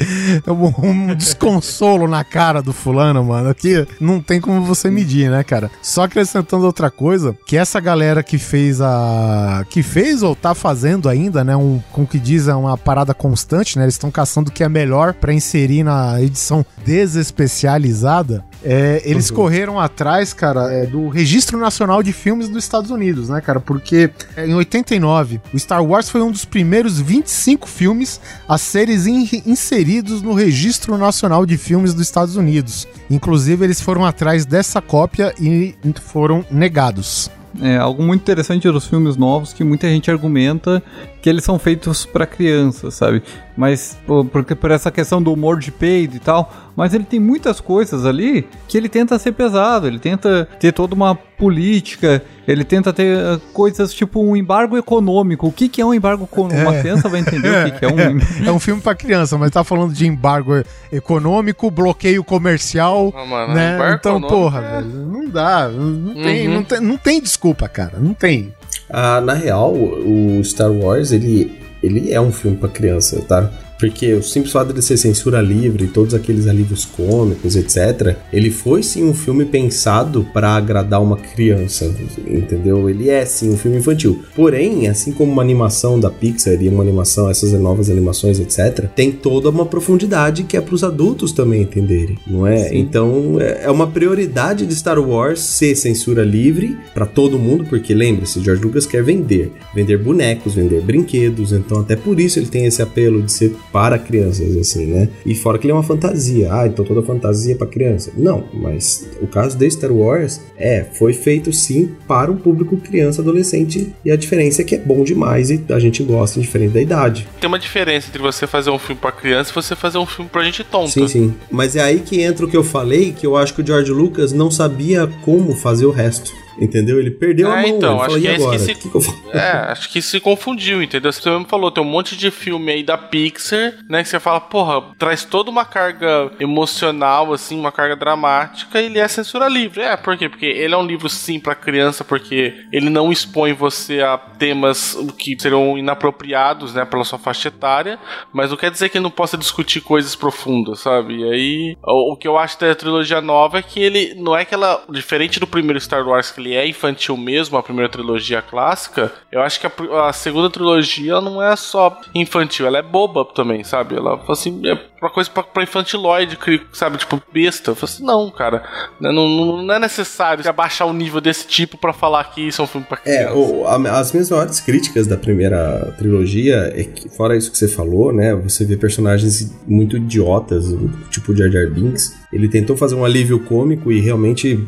É um, um desconsolo na cara do fulano, mano, que não tem como você medir, né, cara? Só acrescentando outra coisa, que essa galera que fez a... que fez ou tá fazendo ainda, né, um, com que diz, é uma parada constante, né? Eles estão caçando o que é melhor para inserir na edição desespecializada é, eles correram atrás, cara, é, do Registro Nacional de Filmes dos Estados Unidos, né, cara? Porque é, em 89, o Star Wars foi um dos primeiros 25 filmes a serem in- inseridos no Registro Nacional de Filmes dos Estados Unidos. Inclusive, eles foram atrás dessa cópia e foram negados. É algo muito interessante dos filmes novos que muita gente argumenta que eles são feitos pra crianças, sabe? Mas pô, porque por essa questão do humor de peido e tal, mas ele tem muitas coisas ali que ele tenta ser pesado, ele tenta ter toda uma política, ele tenta ter eh, coisas tipo um embargo econômico. O que que é um embargo econômico? Uma É. criança vai entender o que que é um É um filme pra criança, mas tá falando de embargo econômico, bloqueio comercial, Ah, mano, né? Então, porra, é- velho, não dá, não tem, Uhum. não tem, não tem desculpa, cara, não tem. Ah, na real, o Star Wars, ele, ele é um filme pra criança, tá? Porque o simples fato de ser censura livre, todos aqueles alívios cômicos, etc., ele foi sim um filme pensado pra agradar uma criança, entendeu? Ele é sim um filme infantil. Porém, assim como uma animação da Pixar e uma animação, essas novas animações, etc., tem toda uma profundidade que é pros adultos também entenderem, não é? Então, é é uma prioridade de Star Wars ser censura livre pra todo mundo, porque lembre-se, George Lucas quer vender, vender bonecos, vender brinquedos, então até por isso ele tem esse apelo de ser para crianças, assim, né? E fora que ele é uma fantasia, ah, então toda fantasia é pra criança. Não, mas o caso de Star Wars é, foi feito sim para o público criança, adolescente, e a diferença é que é bom demais e a gente gosta diferente da idade. Tem uma diferença entre você fazer um filme pra criança e você fazer um filme pra gente tonta. Sim, sim. Mas é aí que entra o que eu falei, que eu acho que o George Lucas não sabia como fazer o resto. Entendeu? Ele perdeu a Ah, mão. então, acho que é isso agora? que se- que que? É, acho que se confundiu, entendeu? Você mesmo falou, tem um monte de filme aí da Pixar, né? Que você fala, porra, traz toda uma carga emocional, assim, uma carga dramática, e ele é censura livre. É, por quê? Porque ele é um livro, sim, pra criança, porque ele não expõe você a temas que serão inapropriados, né, pela sua faixa etária, mas não quer dizer que ele não possa discutir coisas profundas, sabe? E aí, o, o que eu acho da trilogia nova é que ele não é que ela, diferente do primeiro Star Wars, que ele é infantil mesmo, a primeira trilogia clássica, eu acho que a, a segunda trilogia não é só infantil, ela é boba também, sabe? Ela assim, é uma coisa pra, pra infantiloide, sabe? Tipo, besta. Eu falo assim, não, cara, né, não, não, não é necessário abaixar o nível desse tipo pra falar que isso é um filme pra criança. É, o- a- as minhas maiores críticas da primeira trilogia é que, fora isso que você falou, né? Você vê personagens muito idiotas, tipo Jar Jar Binks. Ele tentou fazer um alívio cômico e realmente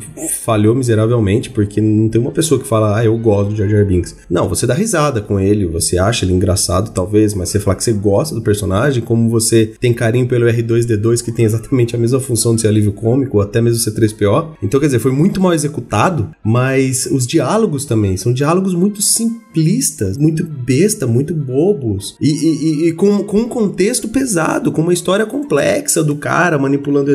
falhou miseravelmente, porque não tem uma pessoa que fala, ah, eu gosto do Jar Jar Binks. Não, você dá risada com ele, você acha ele engraçado, talvez, mas você falar que você gosta do personagem, como você tem carinho pelo R2D2, que tem exatamente a mesma função de ser alívio cômico, ou até mesmo C3PO. Então, quer dizer, foi muito mal executado, mas os diálogos também são diálogos muito simplistas, muito besta, muito bobos, e, e- e- com, com um contexto pesado, com uma história complexa do cara manipulando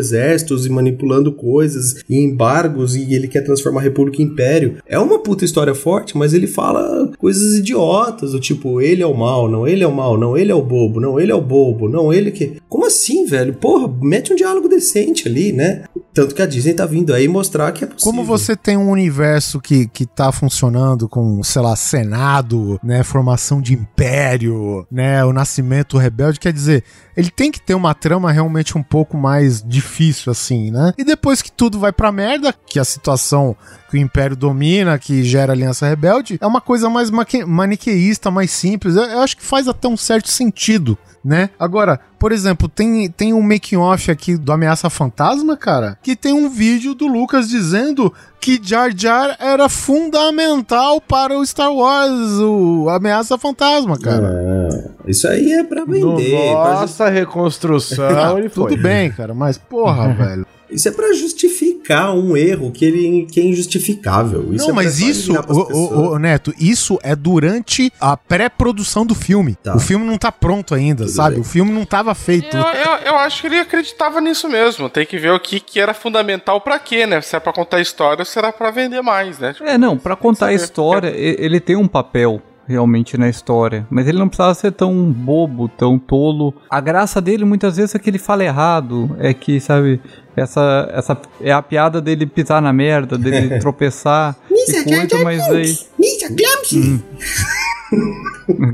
e manipulando coisas e embargos, e ele quer transformar a República em Império. É uma puta história forte, mas ele fala coisas idiotas, do tipo, ele é o mal, não, ele é o mal, não, ele é o bobo, não, ele é o bobo, não, ele que. Como assim, velho? Porra, mete um diálogo decente ali, né? Tanto que a Disney tá vindo aí mostrar que é possível. Como você tem um universo que, que tá funcionando com, sei lá, Senado, né, formação de império, né, o nascimento rebelde, quer dizer, ele tem que ter uma trama realmente um pouco mais difícil, assim, né? E depois que tudo vai pra merda, que a situação que o império domina, que gera aliança rebelde, é uma coisa mais maniqueísta, mais simples. Eu, eu acho que faz até um certo sentido, né? Agora, por exemplo, tem, tem um making-off aqui do Ameaça Fantasma, cara, que tem um vídeo do Lucas dizendo que Jar Jar era fundamental para o Star Wars, o Ameaça Fantasma, cara. Ah, isso aí é pra vender. pra nossa reconstrução, Ah, ele foi. tudo bem, cara, mas porra, velho. Isso é pra justificar um erro que ele que é injustificável. Isso não, é mas isso, pessoas. ô, Neto, isso é durante a pré-produção do filme. Tá. O filme não tá pronto ainda, Tudo sabe? bem. O filme não tava feito. Eu, eu, eu acho que ele acreditava nisso mesmo. Tem que ver o que, que era fundamental pra quê, né? Se é pra contar história ou se era pra vender mais, né? Tipo, É, não, pra contar a história, ele tem um papel realmente na história, mas ele não precisava ser tão bobo, tão tolo. A graça dele muitas vezes é que ele fala errado, é que, sabe, essa essa é a piada dele pisar na merda, dele tropeçar e coisa, mas aí Ninja Glamsy!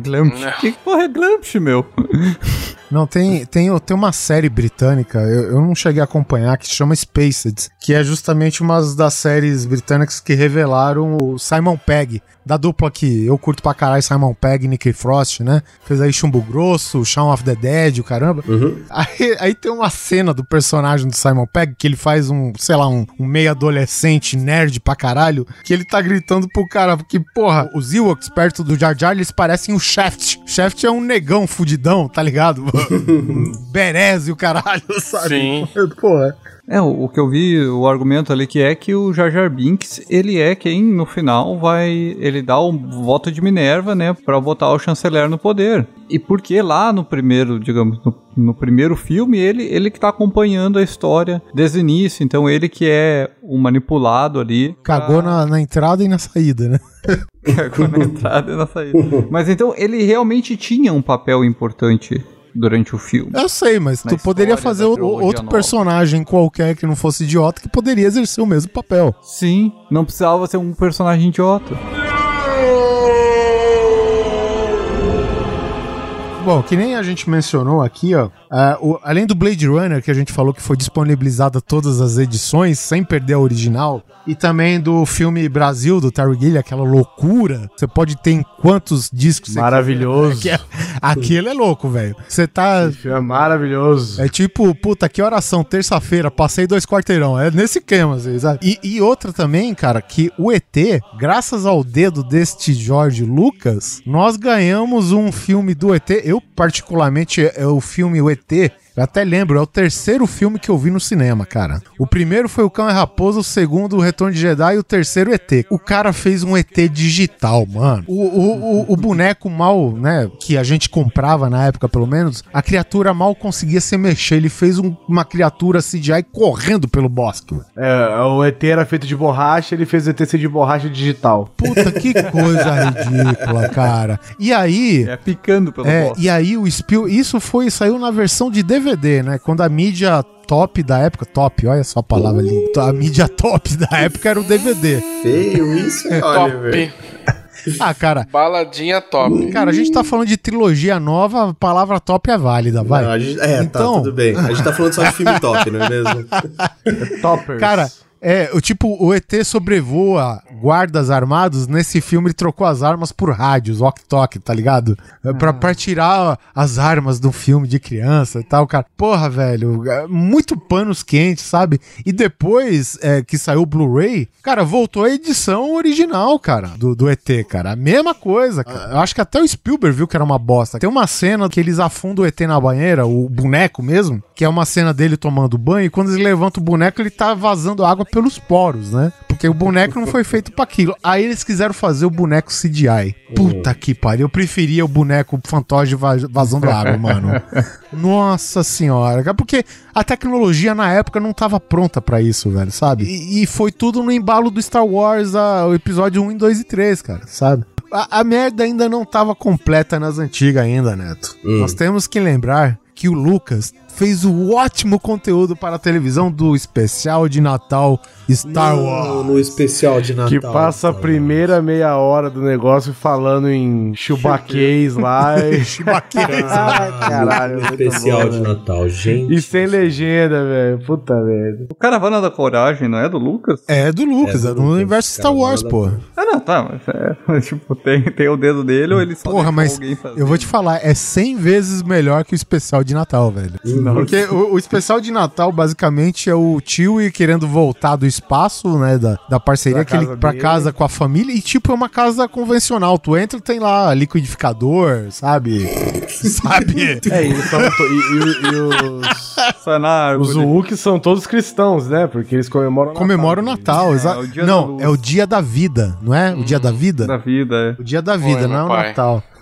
Glamp. Que porra é Glamp, meu? Não, tem, tem, tem uma série britânica, eu, eu não cheguei a acompanhar, que se chama Spaced, que é justamente uma das séries britânicas que revelaram o Simon Pegg, da dupla que eu curto pra caralho, Simon Pegg e Nick Frost, né? Fez aí Chumbo Grosso, Shaun of the Dead, o caramba. Aí, aí tem uma cena do personagem do Simon Pegg que ele faz um, sei lá, um, um meio adolescente nerd pra caralho, que ele tá gritando pro cara, porque, porra, os Ewoks perto do Jar Jar, eles parecem o Shaft. Shaft é um negão fudidão, tá ligado? Berez e o caralho, sabe? Sim. Porra. É, o, o que eu vi, o argumento ali que é que o Jar Jar Binks, ele é quem no final vai, ele dá o voto de Minerva, né, pra botar o chanceler no poder. E porque lá no primeiro, digamos, no, no primeiro filme, ele, ele que tá acompanhando a história desde o início, então ele que é o manipulado ali. Cagou na, na entrada e na saída, né? Cagou na entrada e na saída. Mas então ele realmente tinha um papel importante durante o filme. Eu sei, mas Na tu poderia fazer o- outro nova. personagem qualquer que não fosse idiota que poderia exercer o mesmo papel. Sim, não precisava ser um personagem idiota. Bom, que nem a gente mencionou aqui, ó, ah, o- além do Blade Runner, que a gente falou que foi disponibilizada todas as edições, sem perder a original, e também do filme Brasil, do Terry Gilliam, aquela loucura, você pode ter em quantos discos você Maravilhoso. é- Aquilo é louco, velho. Você tá... Esse filme é maravilhoso. É tipo, puta, que oração, terça-feira, passei dois quarteirão. É nesse esquema, assim, sabe? E, e outra também, cara, que o ET, graças ao dedo deste Jorge Lucas, nós ganhamos um filme do ET. Eu, particularmente, é o filme O ET. PT eu até lembro, é o terceiro filme que eu vi no cinema, cara. O primeiro foi o Cão e Raposa, o segundo o Retorno de Jedi e o terceiro ET. O cara fez um ET digital, mano. O, o, o, o boneco mal, né, que a gente comprava na época, pelo menos, a criatura mal conseguia se mexer. Ele fez um- uma criatura CGI correndo pelo bosque. mano. É, o ET era feito de borracha, ele fez o ET ser de borracha digital. Puta, que coisa ridícula, cara. E aí... É picando pelo É, bosta. e aí o Spiel, isso foi saiu na versão de DVD, né? Quando a mídia top da época, top, olha só a palavra ali. A mídia top da época era o DVD. Feio isso, Oliver. Top. Ah, cara, Baladinha top. cara, a gente tá falando de trilogia nova, a palavra top é válida, vai. Não, gente- é, Então- tá, tudo bem. A gente tá falando só de filme top, não é mesmo? Toppers. Cara, é, o tipo, o ET sobrevoa guardas armados, nesse filme ele trocou as armas por rádios, walk-talk, tá ligado? É Pra, pra tirar as armas do filme de criança e tal, cara. Porra, velho, é muito panos quentes, sabe? E depois é, que saiu o Blu-ray, cara, voltou a edição original, cara, do, do ET, cara. A mesma coisa, cara. Eu acho que até o Spielberg viu que era uma bosta. Tem uma cena que eles afundam o ET na banheira, o boneco mesmo, que é uma cena dele tomando banho, e quando eles levantam o boneco, ele tá vazando água pelos poros, né? Porque o boneco não foi feito pra aquilo. Aí eles quiseram fazer o boneco CGI. Puta que pariu. Eu preferia o boneco fantoche va- vazando água, mano. Nossa senhora. Porque a tecnologia na época não tava pronta pra isso, velho, sabe? E, e foi tudo no embalo do Star Wars, a- o episódio 1, 2 e 3, cara, sabe? A, a merda ainda não tava completa nas antigas ainda, Neto. Nós temos que lembrar que o Lucas fez o ótimo conteúdo para a televisão do especial de Natal Star Wars. No, no especial de Natal. Que passa a primeira meia hora do negócio falando em chubaquês lá. e- Ai, caralho. No muito especial bom, de velho. Natal, gente. E sem legenda, velho. Puta merda. O Caravana da Coragem não é do Lucas? É do Lucas, É é do do Lucas, universo Star Wars, nada pô. Ah, não, tá, mas é, tipo, tem, tem o dedo dele ou ele só Porra, mas eu vou te falar, é 100 vezes melhor que o especial de Natal, velho. Porque o, o especial de Natal, basicamente, é o tio e querendo voltar do espaço, né, da, da parceria, Pra que ele, casa pra dele. casa com a família, e tipo, é uma casa convencional. Tu entra e tem lá liquidificador, sabe? sabe? É, e, são e- e- e os, é os Wookies são todos cristãos, né? Porque eles comemoram o Natal. Comemora o Natal, É, exato. dia da Não, é o dia da vida, não é? O dia da vida? da vida, é. O dia da vida, Oi, não é o pai.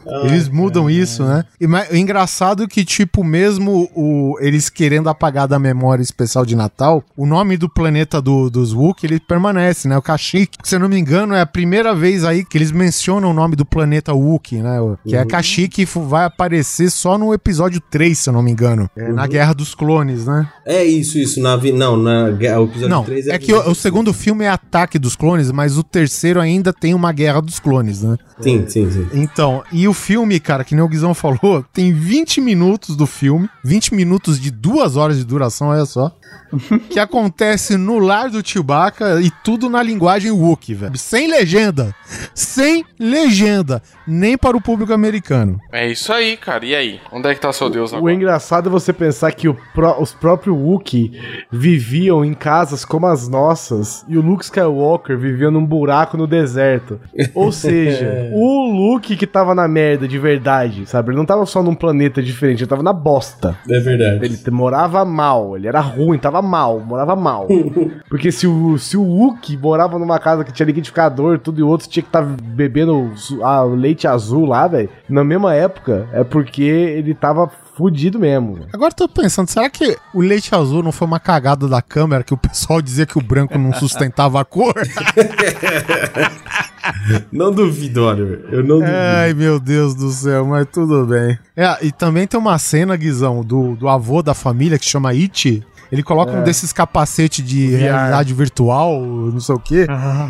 Natal. Eles mudam isso, né? E ma- o engraçado é que, tipo, mesmo o, eles querendo apagar da memória especial de Natal, o nome do planeta do, dos Wookiee, ele permanece, né? O Kashyyyk. Se eu não me engano, é a primeira vez aí que eles mencionam o nome do planeta Wookiee, né? Que é Kashyyyk e fu- vai aparecer só no episódio 3, se eu não me engano. É, na Guerra dos Clones, né? É isso, isso. Na, não, na, o episódio Não, 3 é que o, o segundo filme é Ataque dos Clones, mas o terceiro ainda tem uma Guerra dos Clones, né? Sim, sim, sim. Então, e o filme, cara, que nem o Guizão falou, tem 20 minutos do filme, 20 minutos de duas horas de duração, olha só. que acontece no lar do Chewbacca e tudo na linguagem Wookiee, velho. Sem legenda. Sem legenda. Nem para o público americano. É isso aí, cara. E aí? Onde é que tá seu Deus O agora? engraçado é você pensar que o pró- os próprios Wookiee viviam em casas como as nossas e o Luke Skywalker vivia num buraco no deserto. Ou seja, o Luke que tava na merda de verdade, sabe? Ele não tava só num planeta diferente, ele tava na bosta. É verdade. Ele morava mal, ele era ruim, tava mal, morava mal. Porque se o, se o Wookie morava numa casa que tinha liquidificador tudo e o outro tinha que estar bebendo su- ah, leite azul lá, velho, na mesma época, é porque ele tava fudido mesmo. Agora eu tô pensando, será que o leite azul não foi uma cagada da câmera que o pessoal dizia que o branco não sustentava a cor? Não duvido, Oliver. Eu não duvido. Ai, meu Deus do céu, mas tudo bem. É, e também tem uma cena, Guizão, do, do avô da família que chama It. Ele coloca um desses capacetes de VR. realidade virtual, não sei o quê.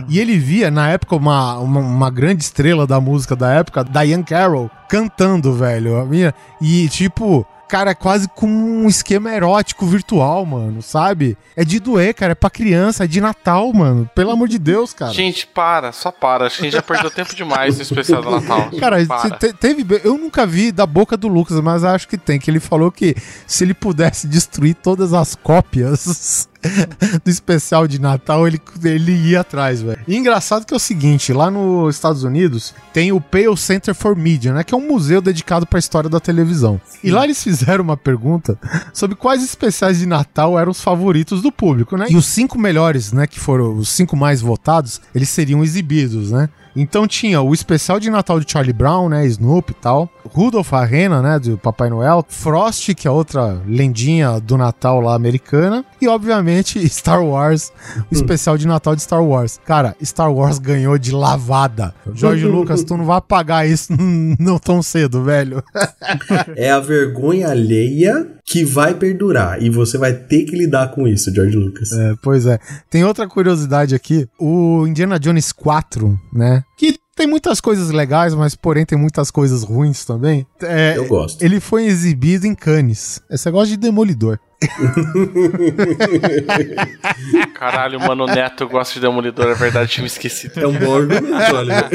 E ele via, na época, uma, uma, uma grande estrela da música da época, Diane Carroll, cantando, velho. A minha, e, tipo, cara, é quase com um esquema erótico virtual, mano, sabe? É de doer, cara, é pra criança, é de Natal, mano. Pelo amor de Deus, cara. Gente, para, só para. Acho que a gente já perdeu tempo demais no especial do Natal. Cara, te- teve. Eu nunca vi da boca do Lucas, mas acho que tem. Que ele falou que se ele pudesse destruir todas as cópias do especial de Natal, ele, ele ia atrás, velho. E engraçado que é o seguinte: lá nos Estados Unidos tem o Pale Center for Media, né? Que é um museu dedicado pra história da televisão. E lá eles fizeram uma pergunta sobre quais especiais de Natal eram os favoritos do público, né? E os cinco melhores, né? Que foram os cinco mais votados, eles seriam exibidos, né? Então tinha o especial de Natal de Charlie Brown, né? Snoop e tal. Rudolph a Rena, né? Do Papai Noel. Frost, que é outra lendinha do Natal lá americana. E, obviamente, Star Wars. O especial de Natal de Star Wars. Cara, Star Wars ganhou de lavada. George Lucas, tu não vai apagar isso não tão cedo, velho. É a vergonha alheia que vai perdurar. E você vai ter que lidar com isso, George Lucas. É, pois é. Tem outra curiosidade aqui. O Indiana Jones 4, né? Que tem muitas coisas legais, mas porém tem muitas coisas ruins também. É, Eu gosto. Ele foi exibido em Cannes. Esse negócio de Demolidor. Caralho, mano, o Neto gosta de Demolidor, é verdade, tinha me esquecido. É um bom argumento, Oliver.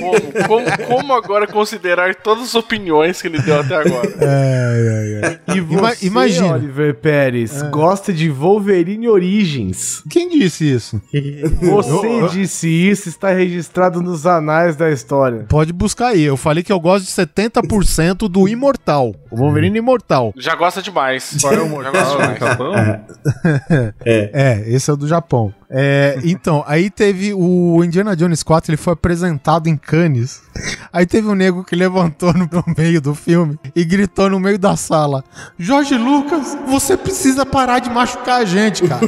Como, como, como agora considerar todas as opiniões que ele deu até agora? É, é, é. E você, imagina. Oliver Pérez, gosta de Wolverine Origins. Quem disse isso? Você disse isso, está registrado nos anais da história. Pode buscar aí. Eu falei que eu gosto de 70% do Imortal. O Wolverine Imortal. Já gosta demais. Já gosta demais. É, esse é o do Japão. É, então, aí teve o Indiana Jones 4, ele foi apresentado em Cannes. Aí teve um nego que levantou no meio do filme e gritou no meio da sala: Jorge Lucas, você precisa parar de machucar a gente, cara.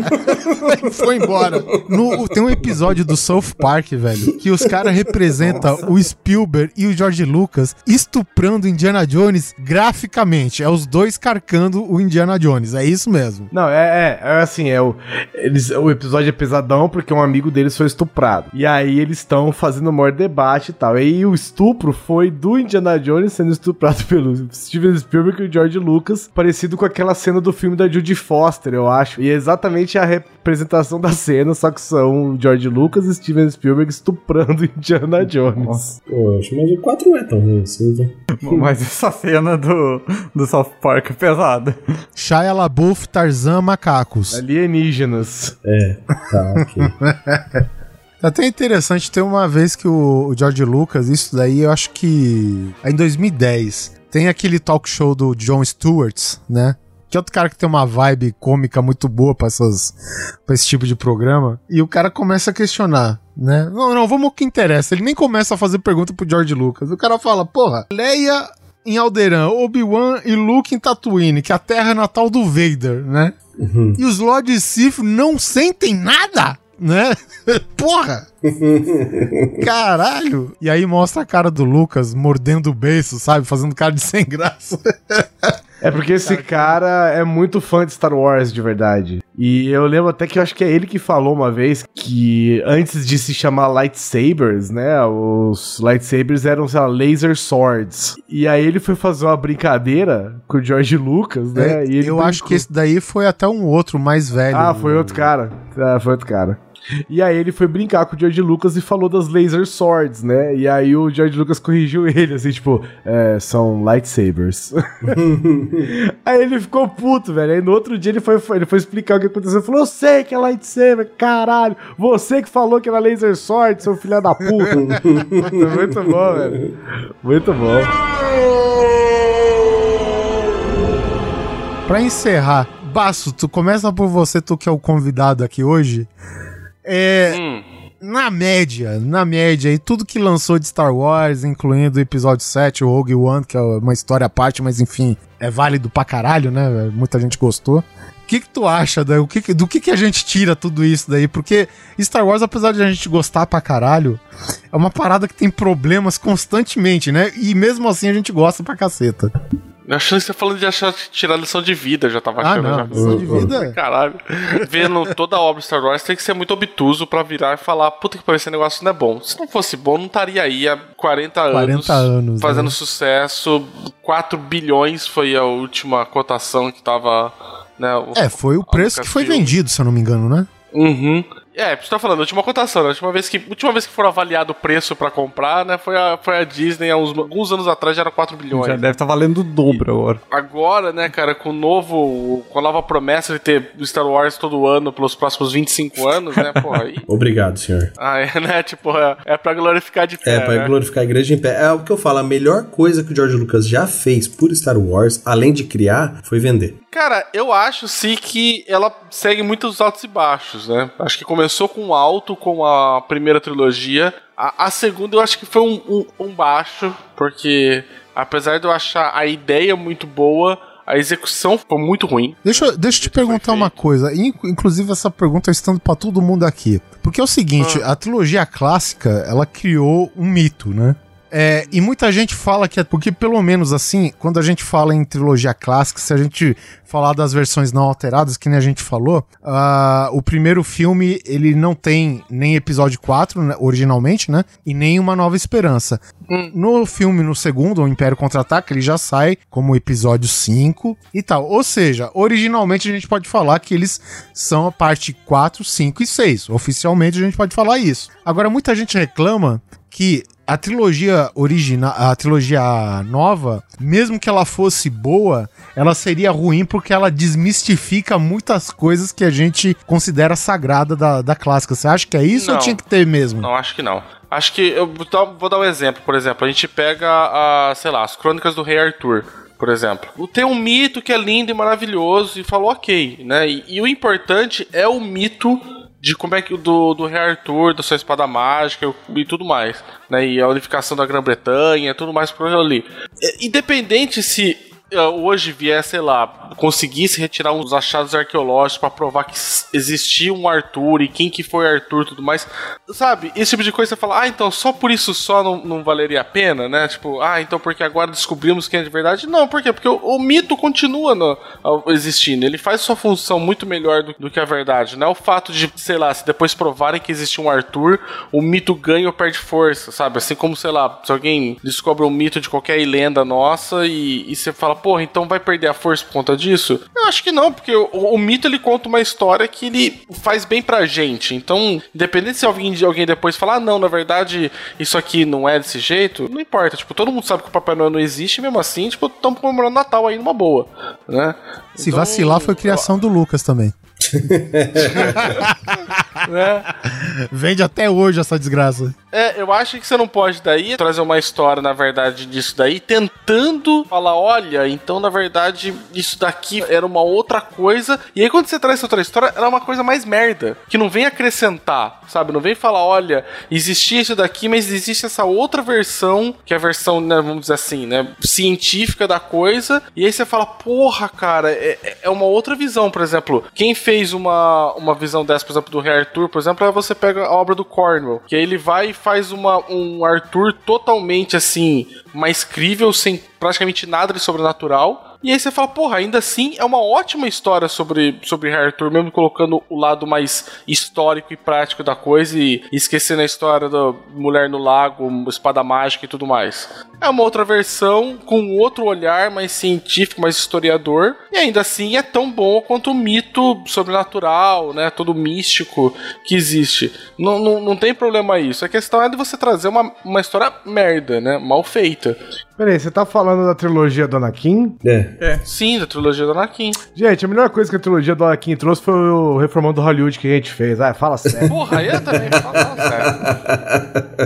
e foi embora. No- tem um episódio do South Park, velho, que os caras representam o Spielberg e o George Lucas estuprando Indiana Jones graficamente. É os dois carcando o Indiana Jones. É isso mesmo. Não, é, é, é assim, é o, eles, o episódio é pesadão porque um amigo deles foi estuprado. E aí eles estão fazendo o maior debate e tal. E aí o estupro foi do Indiana Jones sendo estuprado pelo Steven Spielberg e o George Lucas, parecido com aquela cena do filme da Judy Foster, eu acho. E é exatamente a representação da cena, só que são o George Lucas e Steven Spielberg estuprando Indiana Jones. Poxa, mas o 4 não é tão ruim assim, né? Mas essa cena do, do South Park é pesada. Shia LaBeouf, Tarzan, macacos. Alienígenas. É, tá, ok. É até interessante ter uma vez que o, George Lucas, isso daí eu acho que é em 2010, tem aquele talk show do Jon Stewart, né? Que é outro cara que tem uma vibe cômica muito boa pra, essas, pra esse tipo de programa. E o cara começa a questionar, né? Não, não, vamos ao que interessa. Ele nem começa a fazer pergunta pro George Lucas. O cara fala, porra, Leia em Alderan, Obi-Wan e Luke em Tatooine, que é a terra natal do Vader, né? E os Lords Sith não sentem nada, né? Porra! Caralho! E aí mostra a cara do Lucas mordendo o beiço, sabe? Fazendo cara de sem graça. É porque esse cara é muito fã de Star Wars de verdade. E eu lembro até que eu acho que é ele que falou uma vez que antes de se chamar lightsabers, né? Os lightsabers eram, sei lá, laser swords. E aí ele foi fazer uma brincadeira com o George Lucas, né? É, eu acho brincou. que esse daí foi até um outro mais velho. Ah, foi outro cara. Ah, foi outro cara. E aí ele foi brincar com o George Lucas e falou das laser swords, né? E aí o George Lucas corrigiu ele, assim, tipo, é, são lightsabers. aí ele ficou puto, velho. Aí no outro dia ele foi, ele foi explicar o que aconteceu. Ele falou, eu sei que é lightsaber, caralho. Você que falou que era laser sword, seu filho da puta. Muito bom, velho. Muito bom. Pra encerrar, Basso, tu começa por você, tu que é o convidado aqui hoje. É. Hum. Na média, na média, e tudo que lançou de Star Wars, incluindo o episódio 7, o Rogue One, que é uma história à parte, mas enfim, é válido pra caralho, né? Muita gente gostou. O que, que tu acha daí? O que que- do que, que a gente tira tudo isso daí? Porque Star Wars, apesar de a gente gostar pra caralho, é uma parada que tem problemas constantemente, né? E mesmo assim a gente gosta pra caceta. Eu achando que você falando de achar, tirar lição de vida, já tava Ah, achando. não. já. Lição de vida? Caralho. Vendo toda a obra Star Wars, tem que ser muito obtuso pra virar e falar: puta que pariu, esse negócio não é bom. Se não fosse bom, não estaria aí há 40 anos. 40 anos, Fazendo né? sucesso. 4 bilhões foi a última cotação que tava. Né, o- É, foi o preço que foi vendido, se eu não me engano, né? Uhum. É, você tá falando, a última cotação, né? A última vez que, última vez que foram avaliado o preço pra comprar, né? Foi a, foi a Disney, há uns, alguns anos atrás já era 4 bilhões. Já deve estar valendo o dobro agora. Agora, né, cara, com o novo. Com a nova promessa de ter Star Wars todo ano pelos próximos 25 anos, né, porra, aí. Obrigado, senhor. Ah, é, né? Tipo, é, é pra glorificar de pé. É, pra né? glorificar a igreja em pé. É o que eu falo, a melhor coisa que o George Lucas já fez por Star Wars, além de criar, foi vender. Cara, eu acho sim que ela segue muitos altos e baixos, né? Acho que começou com um alto com a primeira trilogia. A, a segunda eu acho que foi um, um- um baixo, porque apesar de eu achar a ideia muito boa, a execução foi muito ruim. Deixa, eu- deixa eu te perguntar uma coisa. in- Inclusive, essa pergunta estando pra todo mundo aqui. Porque é o seguinte, Ah. a trilogia clássica, ela criou um mito, né? É, e muita gente fala que é porque, pelo menos assim, quando a gente fala em trilogia clássica, se a gente falar das versões não alteradas, que nem a gente falou, ah, o primeiro filme ele não tem nem episódio 4, né, originalmente, né? E nem uma nova esperança. No filme, no segundo, o Império Contra-Ataca, ele já sai como episódio 5 e tal. Ou seja, originalmente a gente pode falar que eles são a parte 4, 5 e 6. Oficialmente a gente pode falar isso. Agora, muita gente reclama que a trilogia original, a trilogia nova, mesmo que ela fosse boa, ela seria ruim porque ela desmistifica muitas coisas que a gente considera sagrada da, da clássica. Você acha que é isso ou Não. tinha que ter mesmo? Não, acho que não. Acho que. Eu vou dar, vou dar um exemplo, por exemplo. A gente pega, a, sei lá, as crônicas do Rei Arthur. Por exemplo, tem um mito que é lindo e maravilhoso e falou ok, né? E, e o importante é o mito de como é que do, do Rei Arthur, da sua espada mágica e tudo mais, né? E a unificação da Grã-Bretanha, tudo mais por ali. É, Independente se hoje vier, sei lá, conseguisse retirar uns achados arqueológicos pra provar que existia um Arthur e quem que foi Arthur e tudo mais, sabe? Esse tipo de coisa você fala, ah, então só por isso só não, não valeria a pena, né? Tipo, ah, então porque agora descobrimos quem é de verdade? Não, por quê? Porque o, o mito continua no- existindo, ele faz sua função muito melhor do, do que a verdade, não é o fato de, sei lá, se depois provarem que existe um Arthur, o mito ganha ou perde força, sabe? Assim como, sei lá, se alguém descobre um mito de qualquer lenda nossa e, e você fala, porra, então vai perder a força por conta disso? Eu acho que não, porque o, o mito ele conta uma história que ele faz bem pra gente. Então, independente se alguém, alguém depois falar, ah, não, na verdade, isso aqui não é desse jeito, não importa. Tipo, todo mundo sabe que o Papai Noel não existe, mesmo assim, tipo, estamos comemorando Natal aí numa boa, né? Se Então, vacilar, foi criação do Lucas também. né? Vende até hoje essa desgraça. É, eu acho que você não pode daí trazer uma história, na verdade, disso daí, tentando falar, olha, então na verdade isso daqui era uma outra coisa. E aí quando você traz essa outra história, ela é uma coisa mais merda, que não vem acrescentar, sabe? Não vem falar, olha, existia isso daqui, mas existe essa outra versão, que é a versão, né, vamos dizer assim, né, científica da coisa. E aí você fala, porra, cara, é, é uma outra visão, por exemplo. Quem fez uma, uma visão dessa, por exemplo, do Rei Arthur, por exemplo, é você pega a obra do Cornwell, que aí ele vai e faz uma, um Arthur totalmente assim, mais crível, sem praticamente nada de sobrenatural. E aí você fala, porra, ainda assim é uma ótima história sobre, sobre Rei Arthur, mesmo colocando o lado mais histórico e prático da coisa e esquecendo a história da mulher no lago, espada mágica e tudo mais. É uma outra versão com outro olhar mais científico, mais historiador, e ainda assim é tão bom quanto o mito sobrenatural, né? Todo místico que existe. Não, não, não tem problema isso. A questão é de você trazer uma, uma história merda, né? Mal feita. Peraí, você tá falando da trilogia do Anakin? É. Sim, da trilogia do Anakin. Gente, a melhor coisa que a trilogia do Anakin trouxe foi o reformando Hollywood que a gente fez. Ah, fala sério. Porra, eu também falo sério.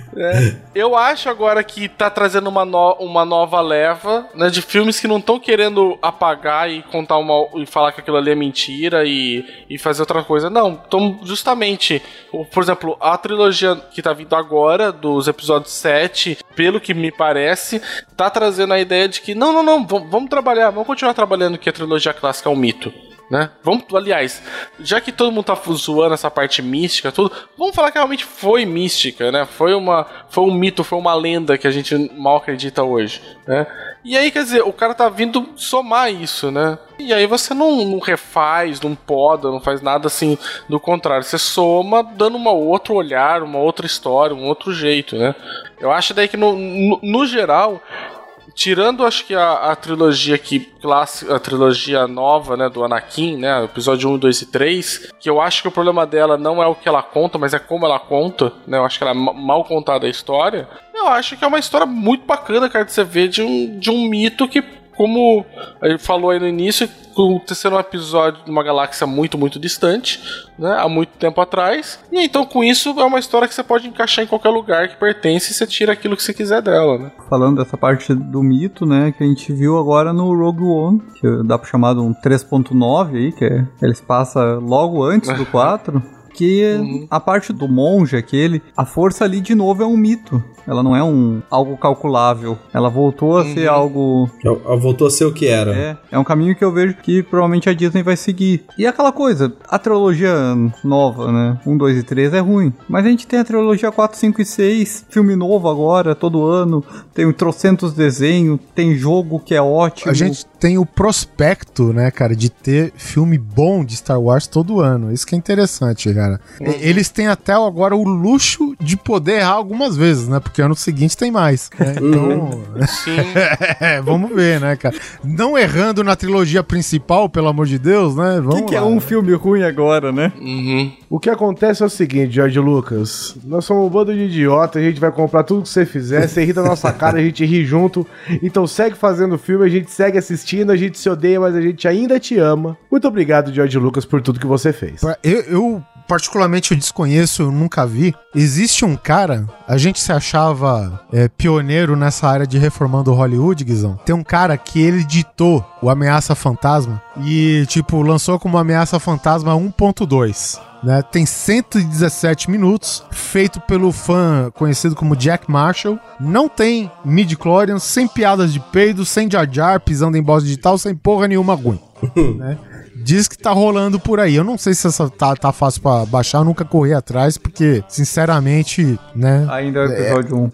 É, eu acho agora que tá trazendo uma, no- uma nova leva né, de filmes que não estão querendo apagar e contar uma e falar que aquilo ali é mentira e, e fazer outra coisa. Não, então justamente, por exemplo, a trilogia que tá vindo agora, dos episódios 7, pelo que me parece, tá trazendo a ideia de que não, não, não, vamos trabalhar, vamos continuar trabalhando que a trilogia clássica é um mito. Né? Vamos, aliás, já que todo mundo tá zoando essa parte mística, tudo, vamos falar que realmente foi mística, né? Foi uma, foi um mito, foi uma lenda que a gente mal acredita hoje, né? E aí, quer dizer, o cara tá vindo somar isso, né? E aí você não, não refaz, não poda, não faz nada assim do contrário. Você soma dando um outro olhar, uma outra história, um outro jeito, né? Eu acho daí que no, no, no geral tirando acho que a, a trilogia que clássica, a trilogia nova, né, do Anakin, né, episódio 1, 2 e 3, que eu acho que o problema dela não é o que ela conta, mas é como ela conta, né? Eu acho que ela é ma- mal contada a história. Eu acho que é uma história muito bacana, cara, de você ver de um, de um mito que como ele falou aí no início, aconteceu um episódio de uma galáxia muito, muito distante, né? Há muito tempo atrás. E então, com isso, é uma história que você pode encaixar em qualquer lugar que pertence e você tira aquilo que você quiser dela, né? Falando dessa parte do mito, né, que a gente viu agora no Rogue One, que dá pra chamar de um 3.9 aí, que é, ele se passa logo antes do 4. Que a parte do monge, aquele, a força ali de novo é um mito. Ela não é um algo calculável. Ela voltou a ser algo Ela Voltou a ser o que era. é, é um caminho que eu vejo que provavelmente a Disney vai seguir. E aquela coisa, a trilogia nova, né? 1, 2 e 3 é ruim. Mas a gente tem a trilogia 4, 5 e 6, filme novo agora, todo ano. Tem um trocentos desenho, tem jogo que é ótimo. A gente tem o prospecto, né, cara, de ter filme bom de Star Wars todo ano. Isso que é interessante, cara. E- Eles têm até agora o luxo de poder errar algumas vezes, né? Porque ano seguinte tem mais. né? Então, Sim. é, vamos ver, né, cara? Não errando na trilogia principal, pelo amor de Deus, né? O Vamos que, que é lá. um filme ruim agora, né? Uhum. O que acontece é o seguinte, George Lucas. Nós somos um bando de idiota, a gente vai comprar tudo que você fizer, você ri da nossa cara, a gente ri junto. Então segue fazendo filme, a gente segue assistindo, a gente se odeia, mas a gente ainda te ama. Muito obrigado, George Lucas, por tudo que você fez. Eu, eu, particularmente, eu desconheço, eu nunca vi. Existe um cara, a gente se achava é, pioneiro nessa área de reformando Hollywood, Guizão. Tem um cara que ele ditou o Ameaça Fantasma e, tipo, lançou como Ameaça Fantasma 1.2. Né? Tem 117 minutos, feito pelo fã conhecido como Jack Marshall. Não tem midi-chlorians, sem piadas de peido, sem jar jar, pisando em boss digital, sem porra nenhuma ruim. né? Diz que tá rolando por aí. Eu não sei se essa tá, tá fácil pra baixar, eu nunca corri atrás, porque, sinceramente, né? Ainda é o episódio 1.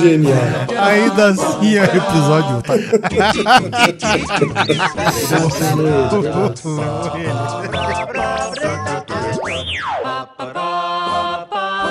Genial. Ainda assim é episódio. Tá? Ba-ba-da